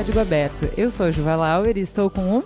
Código Aberto. Eu sou a Juva Lauer e estou com o...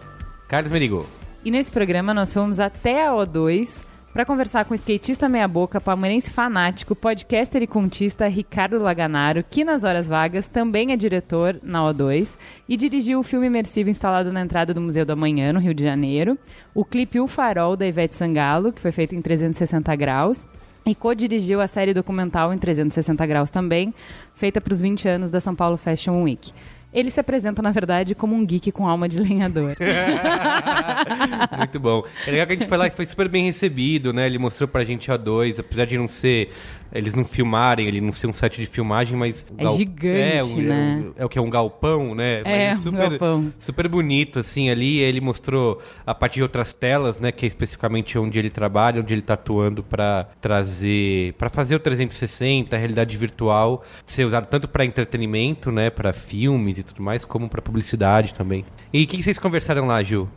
Carlos Merigo. E nesse programa nós fomos até a O2 para conversar com o skatista meia-boca, palmeirense fanático, podcaster e contista Ricardo Laganaro, que nas horas vagas também é diretor na O2 e dirigiu o filme imersivo instalado na entrada do Museu do Amanhã, no Rio de Janeiro, o clipe O Farol, da Ivete Sangalo, que foi feito em 360 graus, e co-dirigiu a série documental em 360 graus também, feita para os 20 anos da São Paulo Fashion Week. Ele se apresenta, na verdade, como um geek com alma de lenhador. Muito bom. É legal que a gente foi lá e foi super bem recebido, né? Ele mostrou pra gente a dois, apesar de não ser. Eles não filmarem, ele não ser um set de filmagem, mas. É gigante, é, um- né? É, é o que é um galpão, né? É, Mas um super, galpão. Super bonito, assim, ali. Ele mostrou a partir de outras telas, né? Que é especificamente onde ele trabalha, onde ele tá atuando pra trazer. pra fazer o 360, a realidade virtual, ser usado tanto pra entretenimento, né? Pra filmes e tudo mais, como pra publicidade também. E o que que vocês conversaram lá, Ju?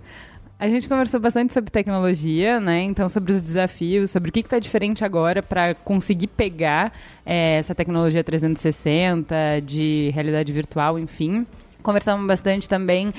A gente conversou bastante sobre tecnologia, né? Então, sobre os desafios, sobre o que está diferente agora para conseguir pegar eh, essa tecnologia 360, de realidade virtual, enfim. Conversamos bastante também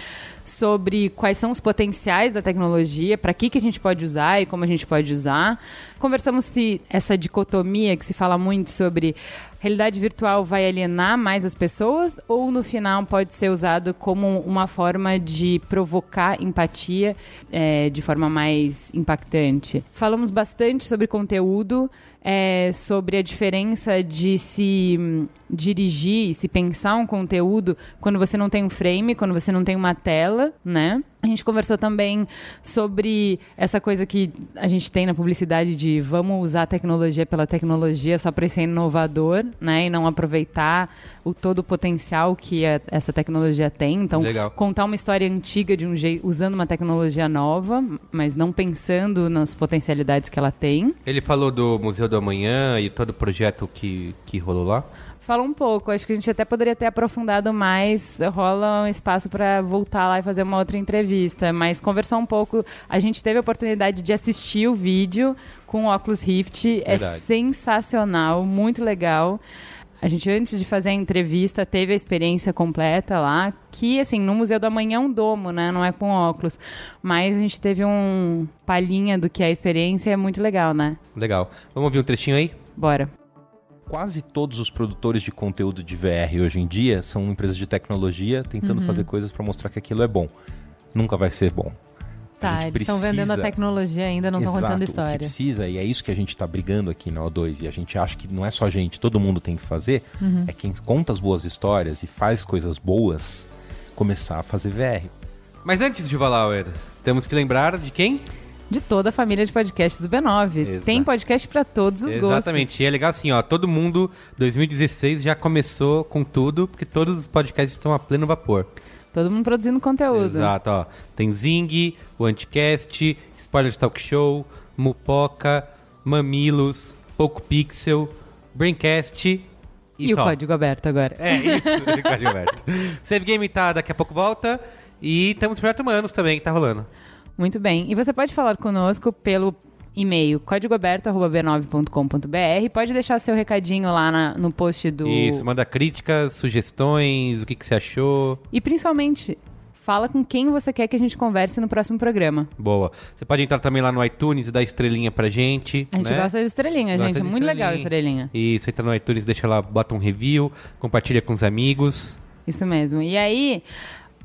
sobre quais são os potenciais da tecnologia, para que, que a gente pode usar e como a gente pode usar. Conversamos se essa dicotomia que se fala muito sobre realidade virtual vai alienar mais as pessoas ou no final pode ser usado como uma forma de provocar empatia eh, de forma mais impactante. Falamos bastante sobre conteúdo, eh, sobre a diferença de se hum, dirigir, se pensar um conteúdo quando você não tem um frame, quando você não tem uma tela, né? A gente conversou também sobre essa coisa que a gente tem na publicidade de vamos usar a tecnologia pela tecnologia só para ser inovador, né? E não aproveitar o todo o potencial que a- essa tecnologia tem. Então, Legal. contar uma história antiga de um jeito, usando uma tecnologia nova, mas não pensando nas potencialidades que ela tem. Ele falou do Museu do Amanhã e todo o projeto que, que rolou lá. Fala um pouco, acho que a gente até poderia ter aprofundado mais. Rola um espaço para voltar lá e fazer uma outra entrevista, mas conversou um pouco. A gente teve a oportunidade de assistir o vídeo com o Oculus Rift, é Verdade. sensacional, muito legal. A gente, antes de fazer a entrevista, teve a experiência completa lá, que, assim, no Museu do Amanhã é um domo, né? Não é com óculos. Mas a gente teve um palhinha do que é a experiência e é muito legal, né? Legal. Vamos ouvir um trechinho aí? Bora. Quase todos os produtores de conteúdo de VR hoje em dia são empresas de tecnologia tentando fazer coisas para mostrar que aquilo é bom. Nunca vai ser bom. A Tá, gente eles estão vendendo a precisa- tecnologia ainda, não estão contando O que história. precisa, e é isso que a gente tá brigando aqui na O2, e a gente acha que não é só a gente, todo mundo tem que fazer, Uhum. é quem conta as boas histórias e faz coisas boas, começar a fazer VR. Mas antes de Valauer, temos que lembrar de quem? De toda a família de podcasts do B9. Exato. Tem podcast pra todos os Exatamente. gostos. E é legal assim, ó, todo mundo 2016 já começou com tudo, porque todos os podcasts estão a pleno vapor. Todo mundo produzindo conteúdo. Exato, ó. Tem o Zing, o Anticast, Spoilers Talk Show, Mupoca, Mamilos, Poco Pixel, Braincast e, E, o código aberto agora. É, isso, código aberto. Save Game tá daqui a pouco volta. E temos Projeto Humanos também, que tá rolando. Muito bem. E você pode falar conosco pelo e-mail códigoaberto.b9.com.br. Pode deixar seu recadinho lá na- no post do. Isso, manda críticas, sugestões, o que, que você achou. E principalmente, fala com quem você quer que a gente converse no próximo programa. Boa. Você pode entrar também lá no iTunes e dar estrelinha pra gente. A gente né? gosta de estrelinha, Gosta gente. É de muito legal a estrelinha. Isso, entra no iTunes, deixa lá, bota um review, compartilha com os amigos. Isso mesmo. E aí,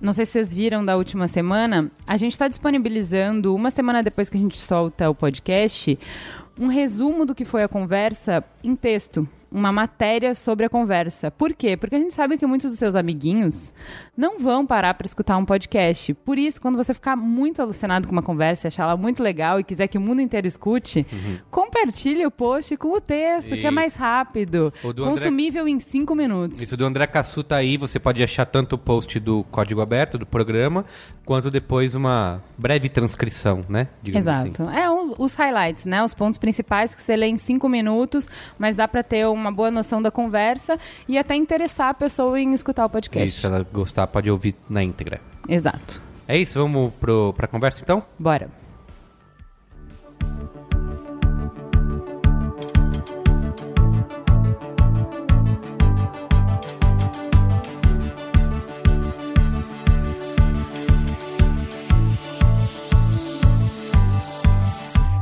não sei se vocês viram da última semana, a gente está disponibilizando, uma semana depois que a gente solta o podcast, um resumo do que foi a conversa em texto. Uma matéria sobre a conversa. Por quê? Porque a gente sabe que muitos dos seus amiguinhos não vão parar para escutar um podcast. Por isso, quando você ficar muito alucinado com uma conversa, achar ela muito legal e quiser que o mundo inteiro escute, compartilhe o post com o texto, que é Isso. mais rápido, do André- consumível em cinco minutos. Isso do André Cassu tá aí, você pode achar tanto o post do código aberto do programa, quanto depois uma breve transcrição, né? Digamos assim. Exato. É os, os highlights, né? Os pontos principais que você lê em cinco minutos, mas dá para ter uma boa noção da conversa e até interessar a pessoa em escutar o podcast. Isso, se ela gostar, pode ouvir na íntegra. Exato. É isso, vamos pro, pra conversa então? Bora.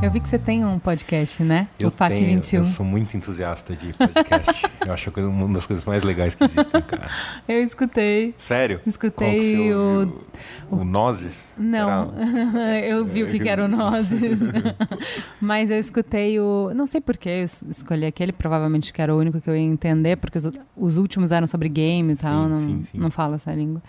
Eu vi que você tem um podcast, né? Eu o FAC tenho, 21. eu sou muito entusiasta de podcast. eu acho que é uma das coisas mais legais que existem, cara. Eu escutei. Sério? Escutei o- ouviu? O Nozes? Não, eu vi o que, que era o Nozes. Mas eu escutei o. Não sei por que eu es- escolhi aquele, provavelmente que era o único que eu ia entender, porque os, os últimos eram sobre game e tal, Sim, não, sim, sim. não falo essa língua.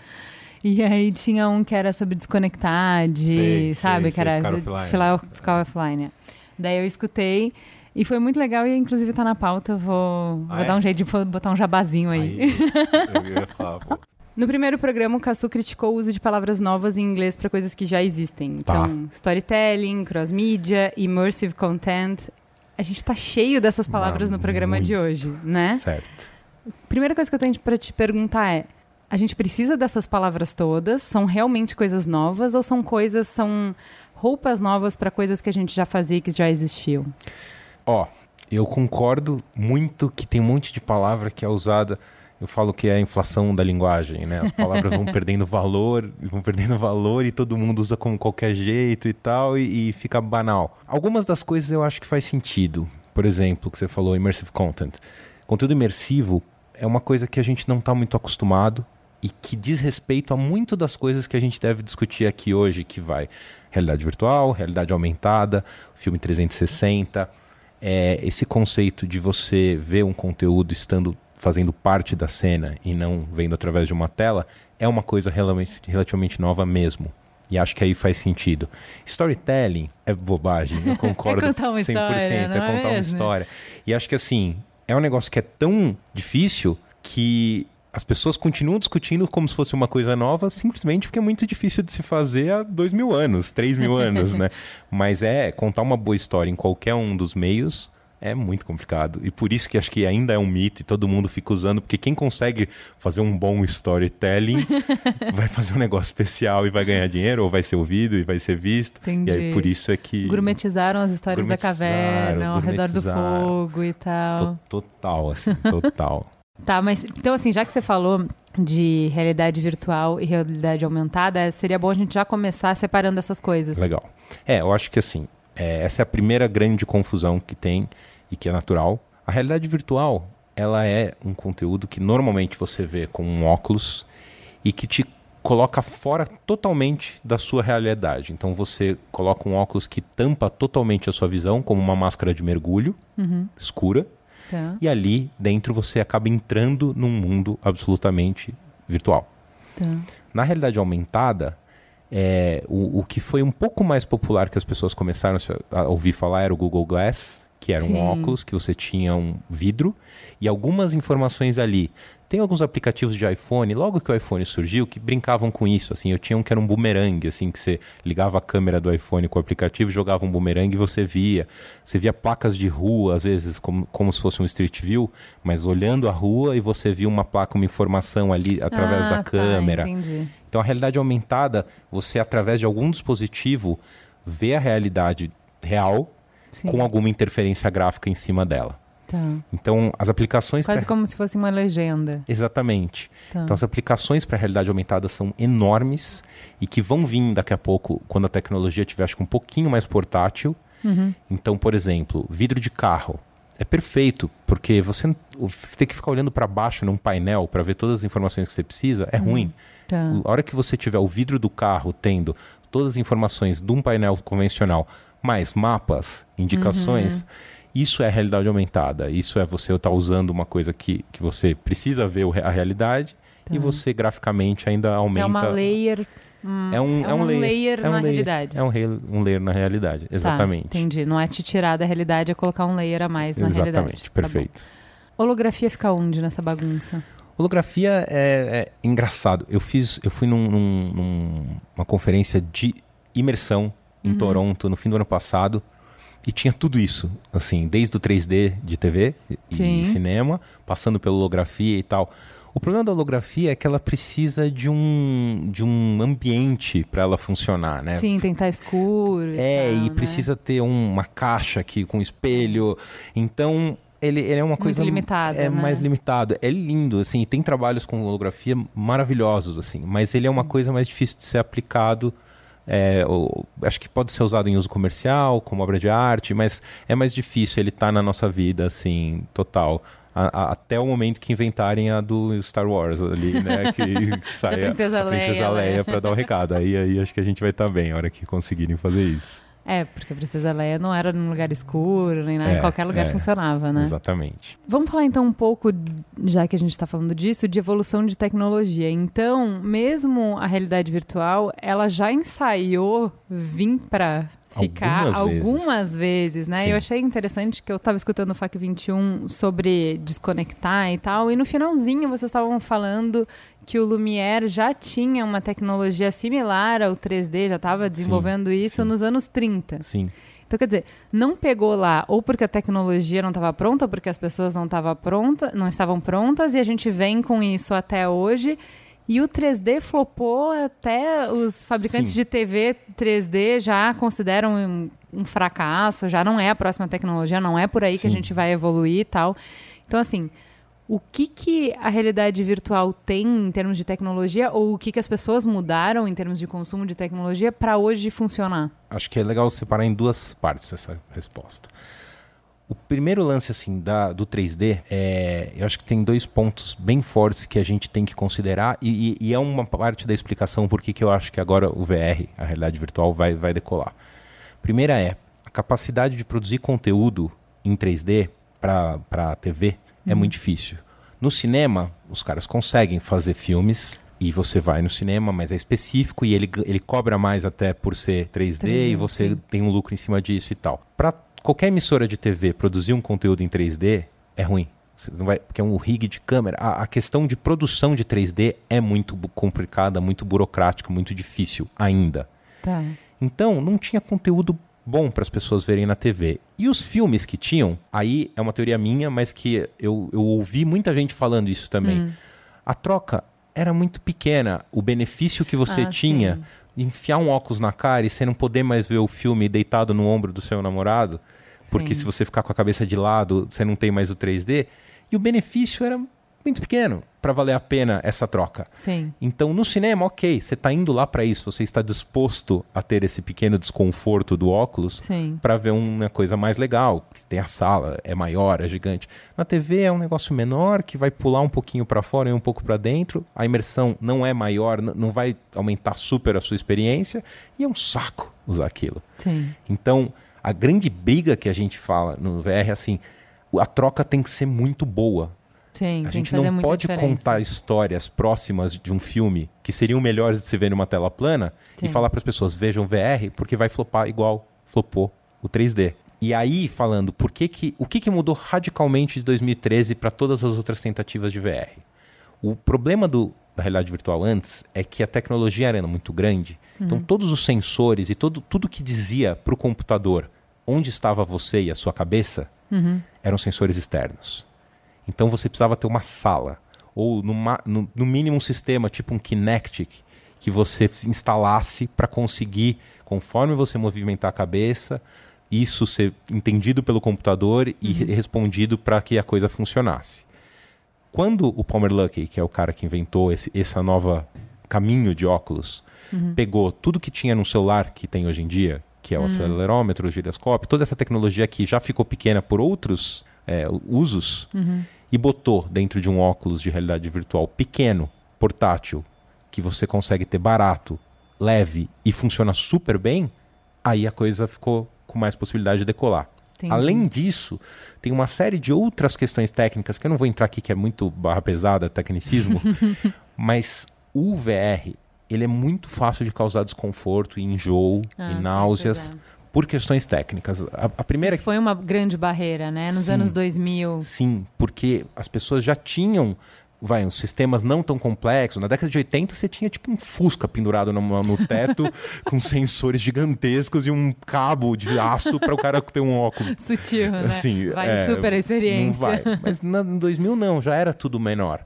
E aí tinha um que era sobre desconectar, de, Sei, sabe? sei, que era ficar offline. ficar, ficar offline. é. Daí eu escutei. E foi muito legal e inclusive tá na pauta. eu Vou, Ah, vou é? dar um jeito de botar um jabazinho aí. Aí, eu ia falar, pô. No primeiro programa, o Cassu criticou o uso de palavras novas em inglês para coisas que já existem. Tá. Então, storytelling, cross-media, immersive content. A gente tá cheio dessas palavras no programa de hoje, né? Certo. Primeira coisa que eu tenho para te perguntar é: a gente precisa dessas palavras todas? São realmente coisas novas ou são coisas, são roupas novas para coisas que a gente já fazia e que já existiam? Ó, eu concordo muito que tem um monte de palavra que é usada. Eu falo que é a inflação da linguagem, né? As palavras vão perdendo valor, vão perdendo valor e todo mundo usa como qualquer jeito e tal, e, e fica banal. Algumas das coisas eu acho que faz sentido. Por exemplo, que você falou, immersive content. Conteúdo imersivo é uma coisa que a gente não está muito acostumado e que diz respeito a muito das coisas que a gente deve discutir aqui hoje, que vai realidade virtual, realidade aumentada, filme 360, é, esse conceito de você ver um conteúdo estando fazendo parte da cena e não vendo através de uma tela é uma coisa relativamente, nova mesmo. E acho que aí faz sentido. Storytelling é bobagem, eu concordo contar uma 100%, história, não é é contar uma mesmo? história. E acho que assim, é um negócio que é tão difícil que as pessoas continuam discutindo como se fosse uma coisa nova, simplesmente porque é muito difícil de se fazer há dois mil anos, três mil anos, né? Mas é contar uma boa história em qualquer um dos meios é muito complicado. E por isso que acho que ainda é um mito e todo mundo fica usando, porque quem consegue fazer um bom storytelling vai fazer um negócio especial e vai ganhar dinheiro, ou vai ser ouvido e vai ser visto. Entendi. E aí por isso é que. Gourmetizaram as histórias da caverna, ao redor do fogo e tal. To- Total, assim, total. Tá, mas então assim, já que você falou de realidade virtual e realidade aumentada, seria bom a gente já começar separando essas coisas. Legal. É, eu acho que assim, é, essa é a primeira grande confusão que tem e que é natural. A realidade virtual, ela é um conteúdo que normalmente você vê com um óculos e que te coloca fora totalmente da sua realidade. Então você coloca um óculos que tampa totalmente a sua visão, como uma máscara de mergulho escura, Tá, e ali dentro você acaba entrando num mundo absolutamente virtual. tá. Na realidade aumentada, é, o, o que foi um pouco mais popular que as pessoas começaram a ouvir falar era o Google Glass, que era Sim. um óculos que você tinha um vidro e algumas informações ali. Tem alguns aplicativos de iPhone, logo que o iPhone surgiu, que brincavam com isso. Assim, eu tinha um que era um boomerang, assim, que você ligava a câmera do iPhone com o aplicativo, jogava um boomerang e você via. Você via placas de rua, às vezes, como, como se fosse um Street View, mas olhando a rua e você via uma placa, uma informação ali através Ah, da tá, câmera. entendi. Então a realidade aumentada, você através de algum dispositivo vê a realidade real Sim. com alguma interferência gráfica em cima dela. Tá. Então as aplicações Quase pra- como se fosse uma legenda. exatamente. Tá. Então as aplicações para realidade aumentada são enormes e que vão vir daqui a pouco quando a tecnologia tiver acho que um pouquinho mais portátil. Uhum. Então, por exemplo, vidro de carro é perfeito porque você ter que ficar olhando para baixo num painel para ver todas as informações que você precisa é ruim. Tá. A hora que você tiver o vidro do carro tendo todas as informações de um painel convencional, mais mapas, indicações, Isso é realidade aumentada. Isso é você estar usando uma coisa que, que você precisa ver a realidade e Tá. você graficamente ainda aumenta. É uma layer. hum, É um, é um layer, é um na layer, realidade. É um, rei- um layer na realidade, Tá, exatamente. entendi. Não é te tirar da realidade, é colocar um layer a mais na realidade. exatamente, Tá perfeito. Holografia fica onde nessa bagunça? Holografia é, é engraçado. Eu fiz, eu fui num- num- num- numa conferência de imersão em Uhum. Toronto no fim do ano passado e tinha tudo isso, assim, desde o 3D de TV e Sim. cinema, passando pela holografia e tal. O problema da holografia é que ela precisa de um de um ambiente para ela funcionar, né? Sim, tem que estar escuro. É, tal, e né? precisa ter um- uma caixa aqui com espelho. Então, ele, ele é uma coisa. limitada, É né? mais limitado. É lindo, assim. e Tem trabalhos com holografia maravilhosos, assim. Mas ele é uma coisa mais difícil de ser aplicado. É, ou- acho que pode ser usado em uso comercial, como obra de arte, mas é mais difícil ele estar na nossa vida, assim, total. A- a- até o momento que inventarem a do Star Wars ali, né? Que, que sai a- Princesa Leia, Leia né? para dar o recado. Aí, aí acho que a gente vai estar bem a hora que conseguirem fazer isso. É, porque a Princesa Leia não era num lugar escuro, nem nada, É, em qualquer lugar é. funcionava, né? Exatamente. Vamos falar então um pouco, já que a gente está falando disso, de evolução de tecnologia. Então, mesmo a realidade virtual, ela já ensaiou vir para ficar Algumas vezes. algumas vezes, né? Sim. Eu achei interessante que eu estava escutando o FAC 21 sobre desconectar e tal, e no finalzinho vocês estavam falando que o Lumière já tinha uma tecnologia similar ao 3D, já estava desenvolvendo isso sim. nos anos 30. Sim. Então, quer dizer, não pegou lá ou porque a tecnologia não estava pronta, ou porque as pessoas não, tava pronta, não estavam prontas, e a gente vem com isso até hoje. E o 3D flopou até os fabricantes Sim. de TV 3D já consideram um, um fracasso, já não é a próxima tecnologia, não é por aí que a Sim. gente vai evoluir e tal. Então, assim, o que, que a realidade virtual tem em termos de tecnologia, ou o que, que as pessoas mudaram em termos de consumo de tecnologia para hoje funcionar? Acho que é legal separar em duas partes essa resposta. O primeiro lance assim da, do 3D, é, eu acho que tem dois pontos bem fortes que a gente tem que considerar e, e- é uma parte da explicação por que eu acho que agora o VR, a realidade virtual, vai, vai decolar. Primeira é a capacidade de produzir conteúdo em 3D para TV é muito difícil. No cinema, os caras conseguem fazer filmes e você vai no cinema, mas é específico e ele, ele cobra mais até por ser 3D, 3D, e você sim. tem um lucro em cima disso e tal. Para qualquer emissora de TV produzir um conteúdo em 3D é ruim. Vai, porque é um rig de câmera. A, a questão de produção de 3D é muito complicada, muito burocrática, muito difícil ainda. Tá. Então, não tinha conteúdo bom para as pessoas verem na TV. E os filmes que tinham, aí é uma teoria minha, mas que eu, eu ouvi muita gente falando isso também. Hum. A troca era muito pequena. O benefício que você Ah, tinha sim. enfiar um óculos na cara e você não poder mais ver o filme deitado no ombro do seu namorado, porque se você ficar com a cabeça de lado, você não tem mais o 3D. E o benefício era muito pequeno para valer a pena essa troca. Sim. Então, no cinema, ok, você está indo lá para isso, você está disposto a ter esse pequeno desconforto do óculos para ver uma coisa mais legal, que tem a sala, é maior, é gigante. Na TV é um negócio menor que vai pular um pouquinho para fora e um pouco para dentro. A imersão não é maior, não vai aumentar super a sua experiência e é um saco usar aquilo. Sim. Então, a grande briga que a gente fala no VR é assim, a troca tem que ser muito boa. Sim. A gente não pode contar histórias próximas de um filme que seriam melhores de se ver numa tela plana Sim. e falar para as pessoas vejam VR porque vai flopar igual flopou o 3D. E aí falando por que que o que, que mudou radicalmente de 2013 para todas as outras tentativas de VR? O problema do, da realidade virtual antes é que a tecnologia era muito grande, então todos os sensores e todo, tudo que dizia para o computador onde estava você e a sua cabeça Uhum. eram sensores externos. Então você precisava ter uma sala, ou no, ma- no- no mínimo um sistema tipo um Kinect que você instalasse para conseguir, conforme você movimentar a cabeça, isso ser entendido pelo computador e re- respondido para que a coisa funcionasse. Quando o Palmer Luckey, que é o cara que inventou esse essa nova caminho de óculos, pegou tudo que tinha no celular que tem hoje em dia, que é o acelerômetro, o giroscópio, toda essa tecnologia que já ficou pequena por outros é, usos, e botou dentro de um óculos de realidade virtual pequeno, portátil, que você consegue ter barato, leve e funciona super bem, aí a coisa ficou com mais possibilidade de decolar. Entendi. Além disso, tem uma série de outras questões técnicas que eu não vou entrar aqui, que é muito barra pesada, tecnicismo, mas o VR, ele é muito fácil de causar desconforto e enjoo Ah, e náuseas é. por questões técnicas. A, a primeira Isso foi uma grande barreira, né? Nos Sim. anos 2000. Sim, porque as pessoas já tinham vai, uns sistemas não tão complexos. Na década de 80 você tinha tipo um Fusca pendurado no, no teto com sensores gigantescos e um cabo de aço para o cara ter um óculos. Sutil, né? Assim, vai é, super a experiência. Não vai. Mas na, em 2000 não, já era tudo menor.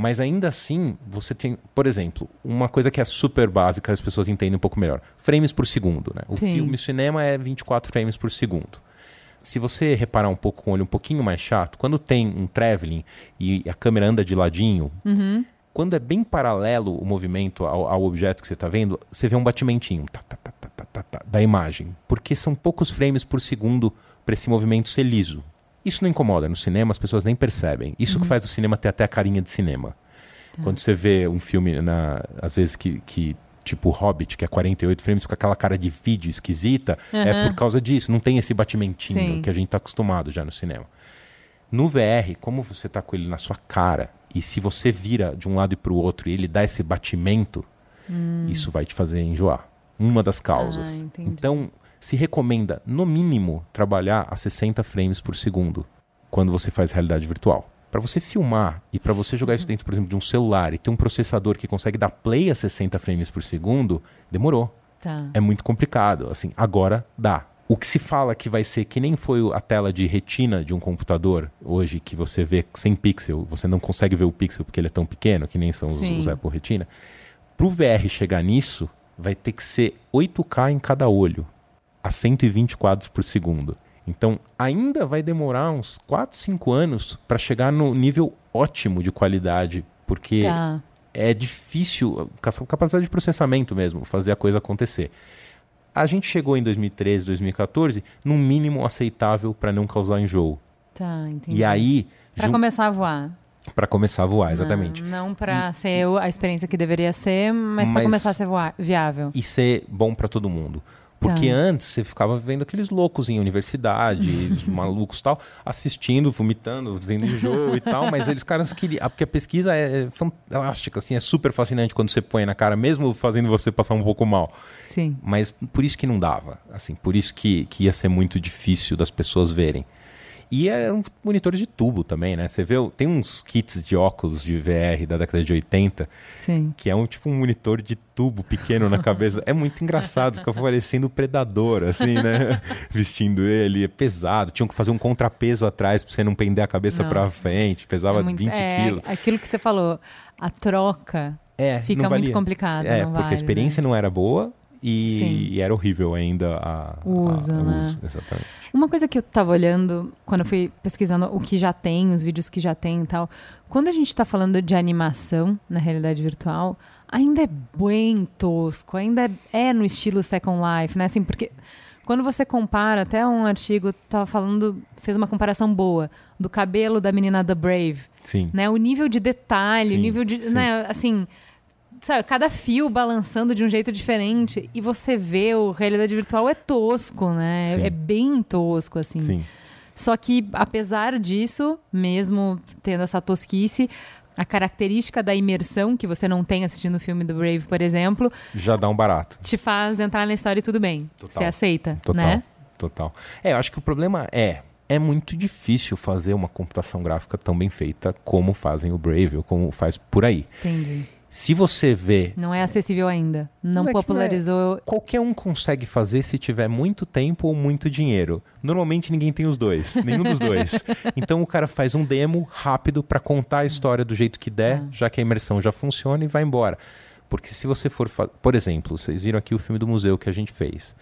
Mas ainda assim, você tem, por exemplo, uma coisa que é super básica, as pessoas entendem um pouco melhor. Frames por segundo, né? O Sim. filme, o cinema é 24 frames por segundo. Se você reparar um pouco com o olho um pouquinho mais chato, quando tem um traveling e a câmera anda de ladinho, Uhum. quando é bem paralelo o movimento ao, ao objeto que você está vendo, você vê um batimentinho tá, tá, tá, tá, tá, tá, da imagem. Porque são poucos frames por segundo para esse movimento ser liso. Isso não incomoda. No cinema as pessoas nem percebem. Isso que faz o cinema ter até a carinha de cinema. Quando você vê um filme, na, às vezes que, que tipo Hobbit, que é 48 frames, com aquela cara de vídeo esquisita, é Aham. por causa disso. Não tem esse batimentinho Sim. que a gente está acostumado já no cinema. No VR, como você está com ele na sua cara, e se você vira de um lado e para o outro e ele dá esse batimento, isso vai te fazer enjoar. Uma das causas. Hum. Ah, então, se recomenda, no mínimo, trabalhar a 60 frames por segundo quando você faz realidade virtual. Para você filmar e para você jogar isso dentro, por exemplo, de um celular e ter um processador que consegue dar play a 60 frames por segundo, demorou Tá. é muito complicado. Assim, agora dá. O que se fala que vai ser que nem foi a tela de retina de um computador hoje, que você vê sem pixel, você não consegue ver o pixel porque ele é tão pequeno, que nem são os, os Apple Retina. Pro VR chegar nisso, vai ter que ser 8K em cada olho, a 120 quadros por segundo. Então, ainda vai demorar uns 4, 5 anos para chegar no nível ótimo de qualidade, porque Tá. é difícil, ca- capacidade de processamento mesmo, fazer a coisa acontecer. A gente chegou em 2013, 2014, num mínimo aceitável para não causar enjoo. Tá, entendi. E aí, Pra começar a voar. para começar a voar, exatamente. Não, não pra ser a experiência que deveria ser, mas, Mas- começar a ser voa- viável. E ser bom para todo mundo. Porque Tá. antes você ficava vendo aqueles loucos em universidade, os malucos e tal, assistindo, vomitando, tendo enjoo e tal, mas eles caras queriam. Porque a pesquisa é é fantástica, assim, é super fascinante quando você põe na cara, mesmo fazendo você passar um pouco mal. Sim. Mas por isso que não dava, assim, por isso que, que ia ser muito difícil das pessoas verem. E eram monitores de tubo também, né? Você vê, tem uns kits de óculos de VR da década de 80, Sim. que é um tipo um monitor de tubo pequeno na cabeça. É muito engraçado, fica parecendo o predador, assim, né? Vestindo ele, é pesado. Tinham que fazer um contrapeso atrás pra você não pender a cabeça pra Nossa. frente, pesava É muito- 20 é, quilos. Aquilo que você falou, a troca É, fica muito complicada. É, porque vale, a experiência não era boa e, e era horrível ainda a, O a- uso, o né? uso, Exatamente. Uma coisa que eu tava olhando quando eu fui pesquisando o que já tem, os vídeos que já tem e tal, quando a gente tá falando de animação na realidade virtual, ainda é bem tosco, ainda é, é no estilo Second Life, né? Assim, porque quando você compara, até um artigo tava falando, fez uma comparação boa do cabelo da menina da Brave, Sim. né? O nível de detalhe, Sim, o nível de, sim. né, assim, sabe, cada fio balançando de um jeito diferente e você vê o realidade virtual é tosco, né? Sim. É bem tosco assim. Sim. Só que apesar disso, mesmo tendo essa tosquice, a característica da imersão que você não tem assistindo o filme do Brave, por exemplo, Já dá um barato. te faz entrar na história e tudo bem. Total. Você aceita, Total. né? Total. É, eu acho que o problema é. É muito difícil fazer uma computação gráfica tão bem feita como fazem o Brave ou como faz por aí. Entendi. Se você vê Não é acessível ainda. Não, Não é que não é. popularizou. Qualquer um consegue fazer se tiver muito tempo ou muito dinheiro. Normalmente ninguém tem os dois, nenhum dos dois. Então o cara faz um demo rápido para contar a história do jeito que der, já que a imersão já funciona e vai embora. Porque se você for, por exemplo, vocês viram aqui o filme do museu que a gente fez.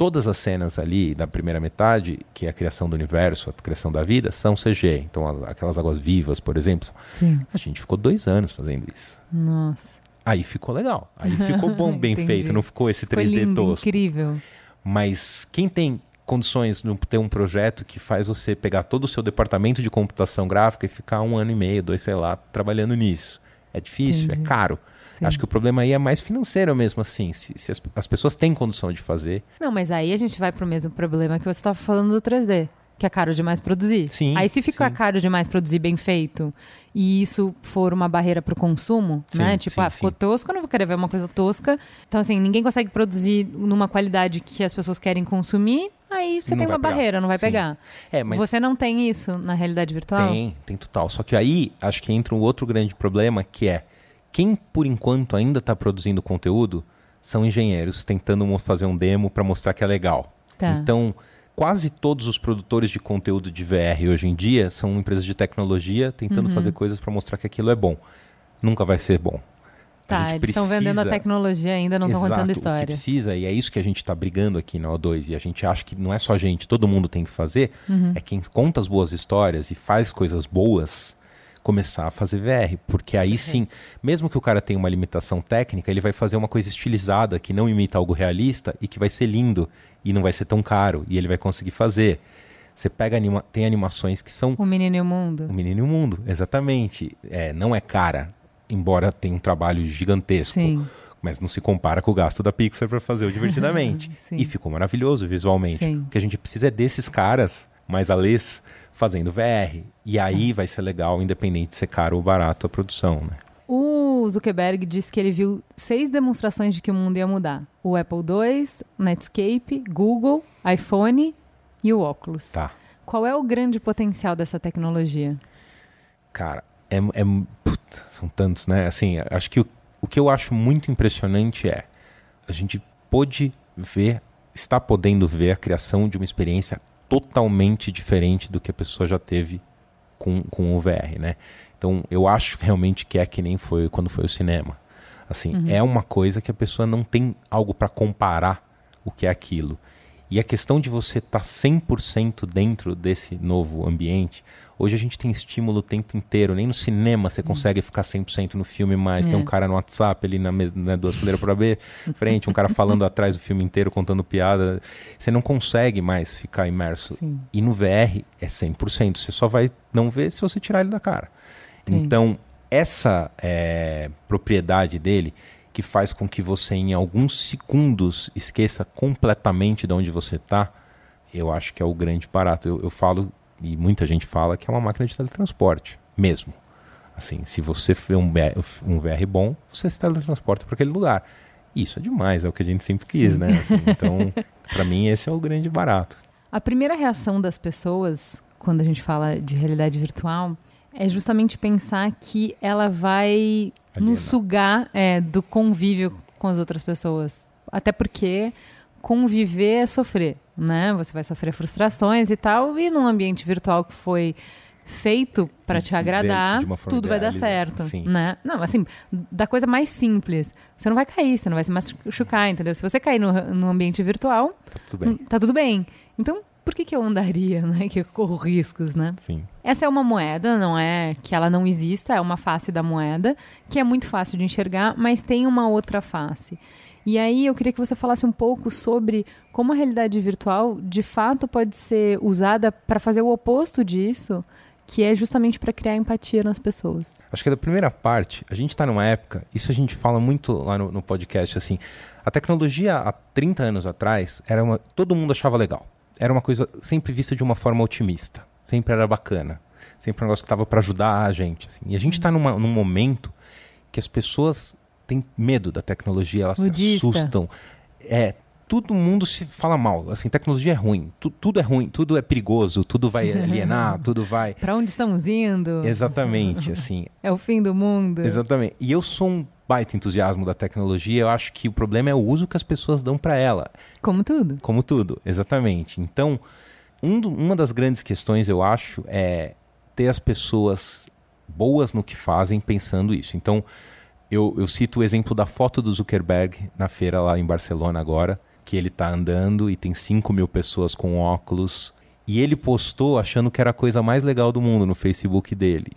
Todas as cenas ali da primeira metade, que é a criação do universo, a criação da vida, são CG. Então aquelas águas vivas, por exemplo, Sim. a gente ficou dois anos fazendo isso. Nossa. Aí ficou legal. Aí ficou bom, bem feito. Não ficou esse Foi 3D lindo, tosco. incrível. Mas quem tem condições de ter um projeto que faz você pegar todo o seu departamento de computação gráfica e ficar um ano e meio, dois, sei lá, trabalhando nisso? É difícil, Entendi. é caro. Sim. Acho que o problema aí é mais financeiro mesmo, assim. Se, se as, as pessoas têm condição de fazer. Não, mas aí a gente vai pro mesmo problema que você estava falando do 3D. Que é caro demais produzir. Sim, Aí se ficar caro demais produzir bem feito e isso for uma barreira pro consumo, Sim, né? Tipo, sim, ah, ficou sim. tosco, eu não vou querer ver uma coisa tosca. Então, assim, ninguém consegue produzir numa qualidade que as pessoas querem consumir, aí você Não tem uma pegar. barreira, não vai pegar. É, mas Você não tem isso na realidade virtual? tem, tem total. Só que aí acho que entra um outro grande problema que é quem por enquanto ainda está produzindo conteúdo são engenheiros tentando fazer um demo para mostrar que é legal. Tá. Então, quase todos os produtores de conteúdo de VR hoje em dia são empresas de tecnologia tentando Uhum. fazer coisas para mostrar que aquilo é bom. Nunca vai ser bom. A Tá, gente eles estão vendendo a precisa- tecnologia ainda, não estão contando O que história. precisa, e é isso que a gente está brigando aqui na O2, e a gente acha que não é só a gente, todo mundo tem que fazer, Uhum. é quem conta as boas histórias e faz coisas boas, começar a fazer VR. Porque aí sim, mesmo que o cara tenha uma limitação técnica, ele vai fazer uma coisa estilizada que não imita algo realista e que vai ser lindo e não vai ser tão caro, e ele vai conseguir fazer. Você pega, anima tem animações que são O Menino e o Mundo. o Menino e o Mundo, exatamente. É, não é cara, embora tenha um trabalho gigantesco. Sim. Mas não se compara com o gasto da Pixar para fazer o Divertidamente. E ficou maravilhoso visualmente. Sim. O que a gente precisa é desses caras mais alês fazendo VR. E aí vai ser legal, independente de ser caro ou barato a produção, né? O Zuckerberg disse que ele viu seis demonstrações de que o mundo ia mudar: o Apple II, Netscape, Google, iPhone e o óculos. Tá. Qual é o grande potencial dessa tecnologia? Cara, é, é- puta, são tantos, né? Assim, acho que o, o que eu acho muito impressionante é a gente pôde ver, está podendo ver a criação de uma experiência totalmente diferente do que a pessoa já teve com, com o VR, né? Então, eu acho realmente que é que nem foi quando foi o cinema. Assim, é uma coisa que a pessoa não tem algo para comparar o que é aquilo. E a questão de você estar 100% dentro desse novo ambiente, hoje a gente tem estímulo o tempo inteiro, nem no cinema você consegue ficar 100% no filme mais. Tem É. um cara no WhatsApp ali na mesa, né, duas fileiras para B, frente, um cara falando atrás do filme inteiro, contando piada. Você não consegue mais ficar imerso. Sim. E no VR é 100%. Você só vai não ver se você tirar ele da cara. Sim. Então, essa é, propriedade dele que faz com que você, em alguns segundos, esqueça completamente de onde você está, eu acho que é o grande barato. Eu, eu falo, e muita gente fala, que é uma máquina de teletransporte, mesmo. Assim, se você vê um, VR um VR bom, você se teletransporta para aquele lugar. Isso é demais, é o que a gente sempre quis, Sim. né? Assim, então, para mim, esse é o grande barato. A primeira reação das pessoas, quando a gente fala de realidade virtual, é justamente pensar que ela vai Alienar. nos sugar é, do convívio com as outras pessoas. Até porque conviver é sofrer, né? Você vai sofrer frustrações e tal, e num ambiente virtual que foi feito para te agradar, de tudo vai dar certo, sim. né? Não, assim, da coisa mais simples, você não vai cair, você não vai se machucar, entendeu? Se você cair no, no ambiente virtual, Tá tudo bem. Tá tudo bem. Então, por que, que eu andaria, né? Que eu corro riscos, né? Sim. Essa é uma moeda, não é que ela não exista, é uma face da moeda, que é muito fácil de enxergar, mas tem uma outra face. E aí eu queria que você falasse um pouco sobre como a realidade virtual, de fato, pode ser usada para fazer o oposto disso, que é justamente para criar empatia nas pessoas. Acho que da primeira parte, a gente está numa época, isso a gente fala muito lá no, no podcast, assim, a tecnologia há 30 anos atrás, era uma, todo mundo achava legal. Era uma coisa sempre vista de uma forma otimista. Sempre era bacana. Sempre um negócio que estava para ajudar a gente. assim. E a gente está num momento que as pessoas têm medo da tecnologia, elas Budista. se assustam. É, todo mundo se fala mal. Assim, tecnologia é ruim. Tu- tudo é ruim, tudo é perigoso, tudo vai alienar, tudo vai. Para onde estamos indo? Exatamente, assim. É o fim do mundo. Exatamente. E eu sou um baita entusiasmo da tecnologia. Eu acho que o problema é o uso que as pessoas dão para ela. Como tudo. Como tudo, exatamente. Então, um do- uma das grandes questões, eu acho, é ter as pessoas boas no que fazem pensando isso. Então, eu, eu cito o exemplo da foto do Zuckerberg na feira lá em Barcelona agora, que ele está andando e tem 5 mil pessoas com óculos. E ele postou achando que era a coisa mais legal do mundo no Facebook dele.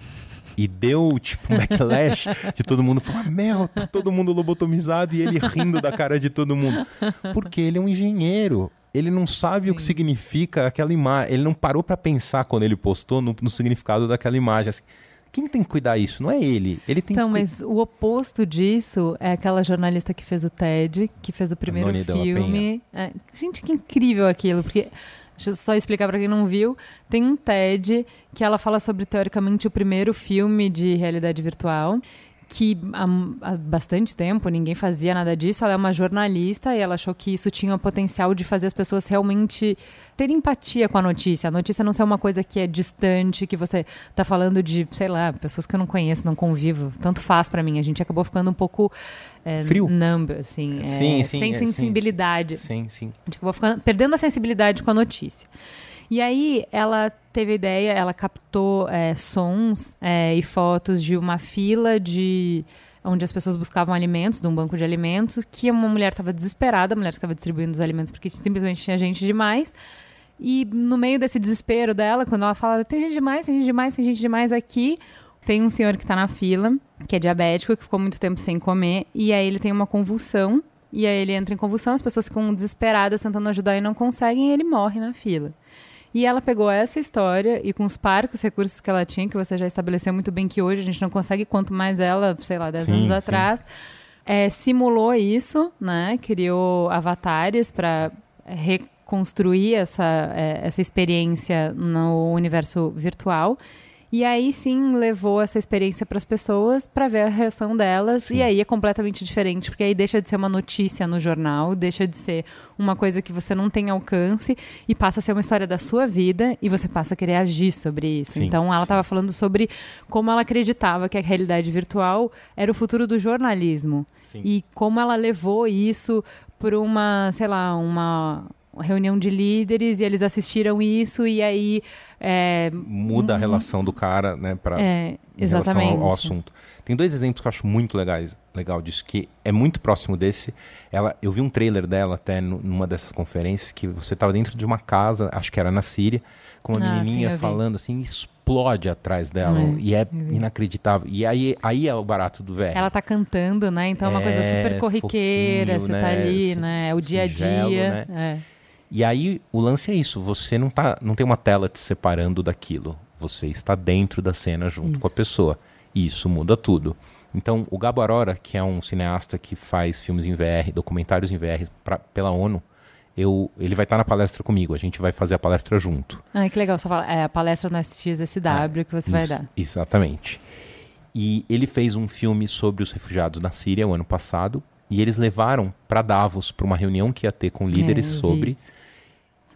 E deu, tipo, um backlash de todo mundo falar, meu, tá todo mundo lobotomizado e ele rindo da cara de todo mundo. Porque ele é um engenheiro. Ele não sabe o que Sim. significa aquela imagem. Ele não parou pra pensar quando ele postou no, no significado daquela imagem. Assim, Quem tem que cuidar isso? Não é ele. Ele tem Então, que mas o oposto disso é aquela jornalista que fez o TED, que fez o primeiro filme. É, gente, que incrível aquilo, porque. Deixa eu só explicar para quem não viu. Tem um TED que ela fala sobre, teoricamente, o primeiro filme de realidade virtual que há, bastante tempo ninguém fazia nada disso. Ela é uma jornalista e ela achou que isso tinha o potencial de fazer as pessoas realmente terem empatia com a notícia. A notícia não ser uma coisa que é distante, que você está falando de, sei lá, pessoas que eu não conheço, não convivo. Tanto faz para mim. A gente acabou ficando um pouco é, frio, numb, assim, é, sim, sim, sem é, sensibilidade. Sim, sim. A gente acabou ficando, perdendo a sensibilidade com a notícia. E aí ela teve ideia, ela captou é, sons é, e fotos de uma fila de onde as pessoas buscavam alimentos, de um banco de alimentos, que uma mulher estava desesperada, a mulher que estava distribuindo os alimentos porque simplesmente tinha gente demais. E no meio desse desespero dela, quando ela fala, tem gente demais, tem gente demais, tem gente demais aqui, tem um senhor que está na fila, que é diabético, que ficou muito tempo sem comer, e aí ele tem uma convulsão, e aí ele entra em convulsão, as pessoas ficam desesperadas tentando ajudar e não conseguem, e ele morre na fila. E ela pegou essa história e com os parcos recursos que ela tinha, que você já estabeleceu muito bem que hoje a gente não consegue, quanto mais ela, sei lá, 10 Sim, anos atrás, é, simulou isso, né? Criou avatares para reconstruir essa, é, essa experiência no universo virtual. E aí sim levou essa experiência para as pessoas para ver a reação delas. E aí é completamente diferente, porque aí deixa de ser uma notícia no jornal, deixa de ser uma coisa que você não tem alcance e passa a ser uma história da sua vida e você passa a querer agir sobre isso. Sim, então ela sim. estava falando sobre como ela acreditava que a realidade virtual era o futuro do jornalismo Sim. e como ela levou isso por uma, sei lá, uma reunião de líderes e eles assistiram isso e aí é, Muda a relação do cara, né, pra, é, relação exatamente. ao, ao assunto. Tem dois exemplos que eu acho muito legais, legal disso, que é muito próximo desse. Ela, eu vi um trailer dela até nu- numa dessas conferências, que você estava dentro de uma casa, acho que era na Síria, com uma Ah, sim, menininha vi. falando assim, explode atrás dela, É, e é inacreditável. E aí, aí é o barato do VR. Ela tá cantando, né? Então é uma coisa É, super corriqueira, fofinho, você tá né? ali, Si- né? É o dia a dia. né? É. E aí o lance é isso, você não tá, não tem uma tela te separando daquilo. Você está dentro da cena junto Isso. com a pessoa. E isso muda tudo. Então, o Gabo Arora, que é um cineasta que faz filmes em VR, documentários em VR pra- pela ONU, eu, ele vai estar na palestra comigo. A gente vai fazer a palestra junto. Ai, que legal. Você fala, é a palestra no SXSW que você vai Isso, dar. Exatamente. E ele fez um filme sobre os refugiados na Síria o ano passado. E eles levaram para Davos para uma reunião que ia ter com líderes É, eu vi sobre isso.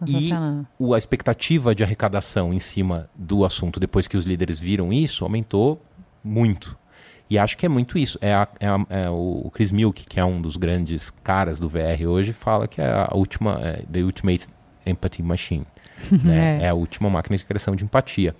Sensacional. o, a expectativa de arrecadação em cima do assunto, depois que os líderes viram isso, aumentou muito. E acho que é muito isso. É, a- é a- é o Chris Milk, que é um dos grandes caras do VR hoje, fala que é a última, é, the ultimate empathy machine. né? É. é. a última máquina de criação de empatia.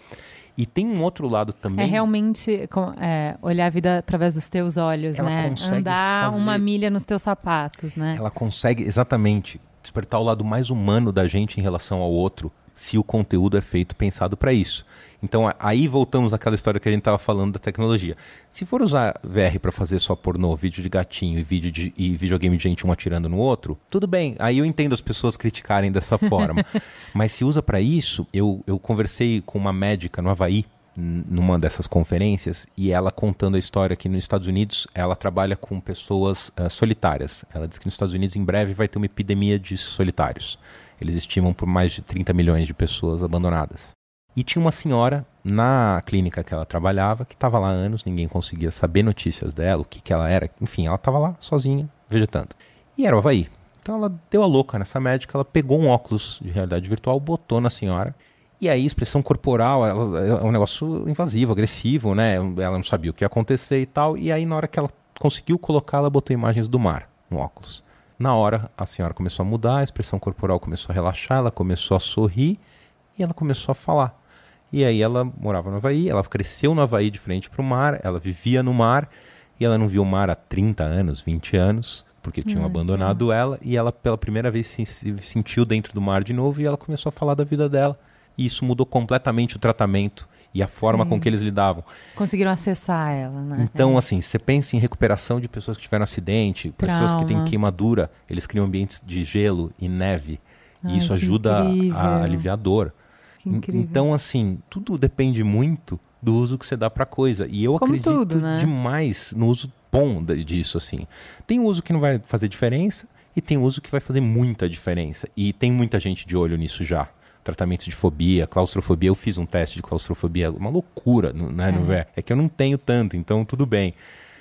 E tem um outro lado também. É realmente é, olhar a vida através dos teus olhos, Ela né? consegue Andar fazer- uma milha nos teus sapatos, né? Ela consegue exatamente despertar o lado mais humano da gente em relação ao outro, se o conteúdo é feito pensado para isso. Então aí voltamos àquela história que a gente estava falando da tecnologia. Se for usar VR para fazer só pornô, vídeo de gatinho e vídeo de e videogame de gente um atirando no outro, tudo bem. Aí eu entendo as pessoas criticarem dessa forma. Mas se usa para isso, eu, eu conversei com uma médica no Havaí numa dessas conferências e ela contando a história que nos Estados Unidos ela trabalha com pessoas ah, solitárias. Ela diz que nos Estados Unidos em breve vai ter uma epidemia de solitários. Eles estimam por mais de 30 milhões de pessoas abandonadas. E tinha uma senhora na clínica que ela trabalhava que estava lá há anos, ninguém conseguia saber notícias dela, o que, que ela era. Enfim, ela estava lá sozinha, vegetando. E era o Havaí. Então ela deu a louca nessa médica, ela pegou um óculos de realidade virtual, botou na senhora. E aí, expressão corporal ela- é um negócio invasivo, agressivo, né? Ela não sabia o que ia acontecer e tal. E aí, na hora que ela conseguiu colocar, ela botou imagens do mar no óculos. Na hora, a senhora começou a mudar, a expressão corporal começou a relaxar, ela começou a sorrir e ela começou a falar. E aí ela morava no Havaí, ela cresceu no Havaí de frente para o mar, ela vivia no mar e ela não viu o mar há 30 anos, 20 anos, porque tinham abandonado ela, e ela pela primeira vez se, se sentiu dentro do mar de novo e ela começou a falar da vida dela. E isso mudou completamente o tratamento e a forma Sim. com que eles lidavam. Conseguiram acessar ela, né? Então, É. assim, você pensa em recuperação de pessoas que tiveram acidente, pessoas que têm Trauma. queimadura, eles criam ambientes de gelo e neve. Ai, e isso ajuda incrível. a aliviar a dor. Que En- incrível. Então, assim, tudo depende muito do uso que você dá pra coisa. E eu Como acredito tudo, né? demais no uso bom disso, assim. Tem uso que não vai fazer diferença e tem uso que vai fazer muita diferença. E tem muita gente de olho nisso já. Tratamento de fobia, claustrofobia. Eu fiz um teste de claustrofobia, uma loucura, não- né? É. é que eu não tenho tanto, então tudo bem.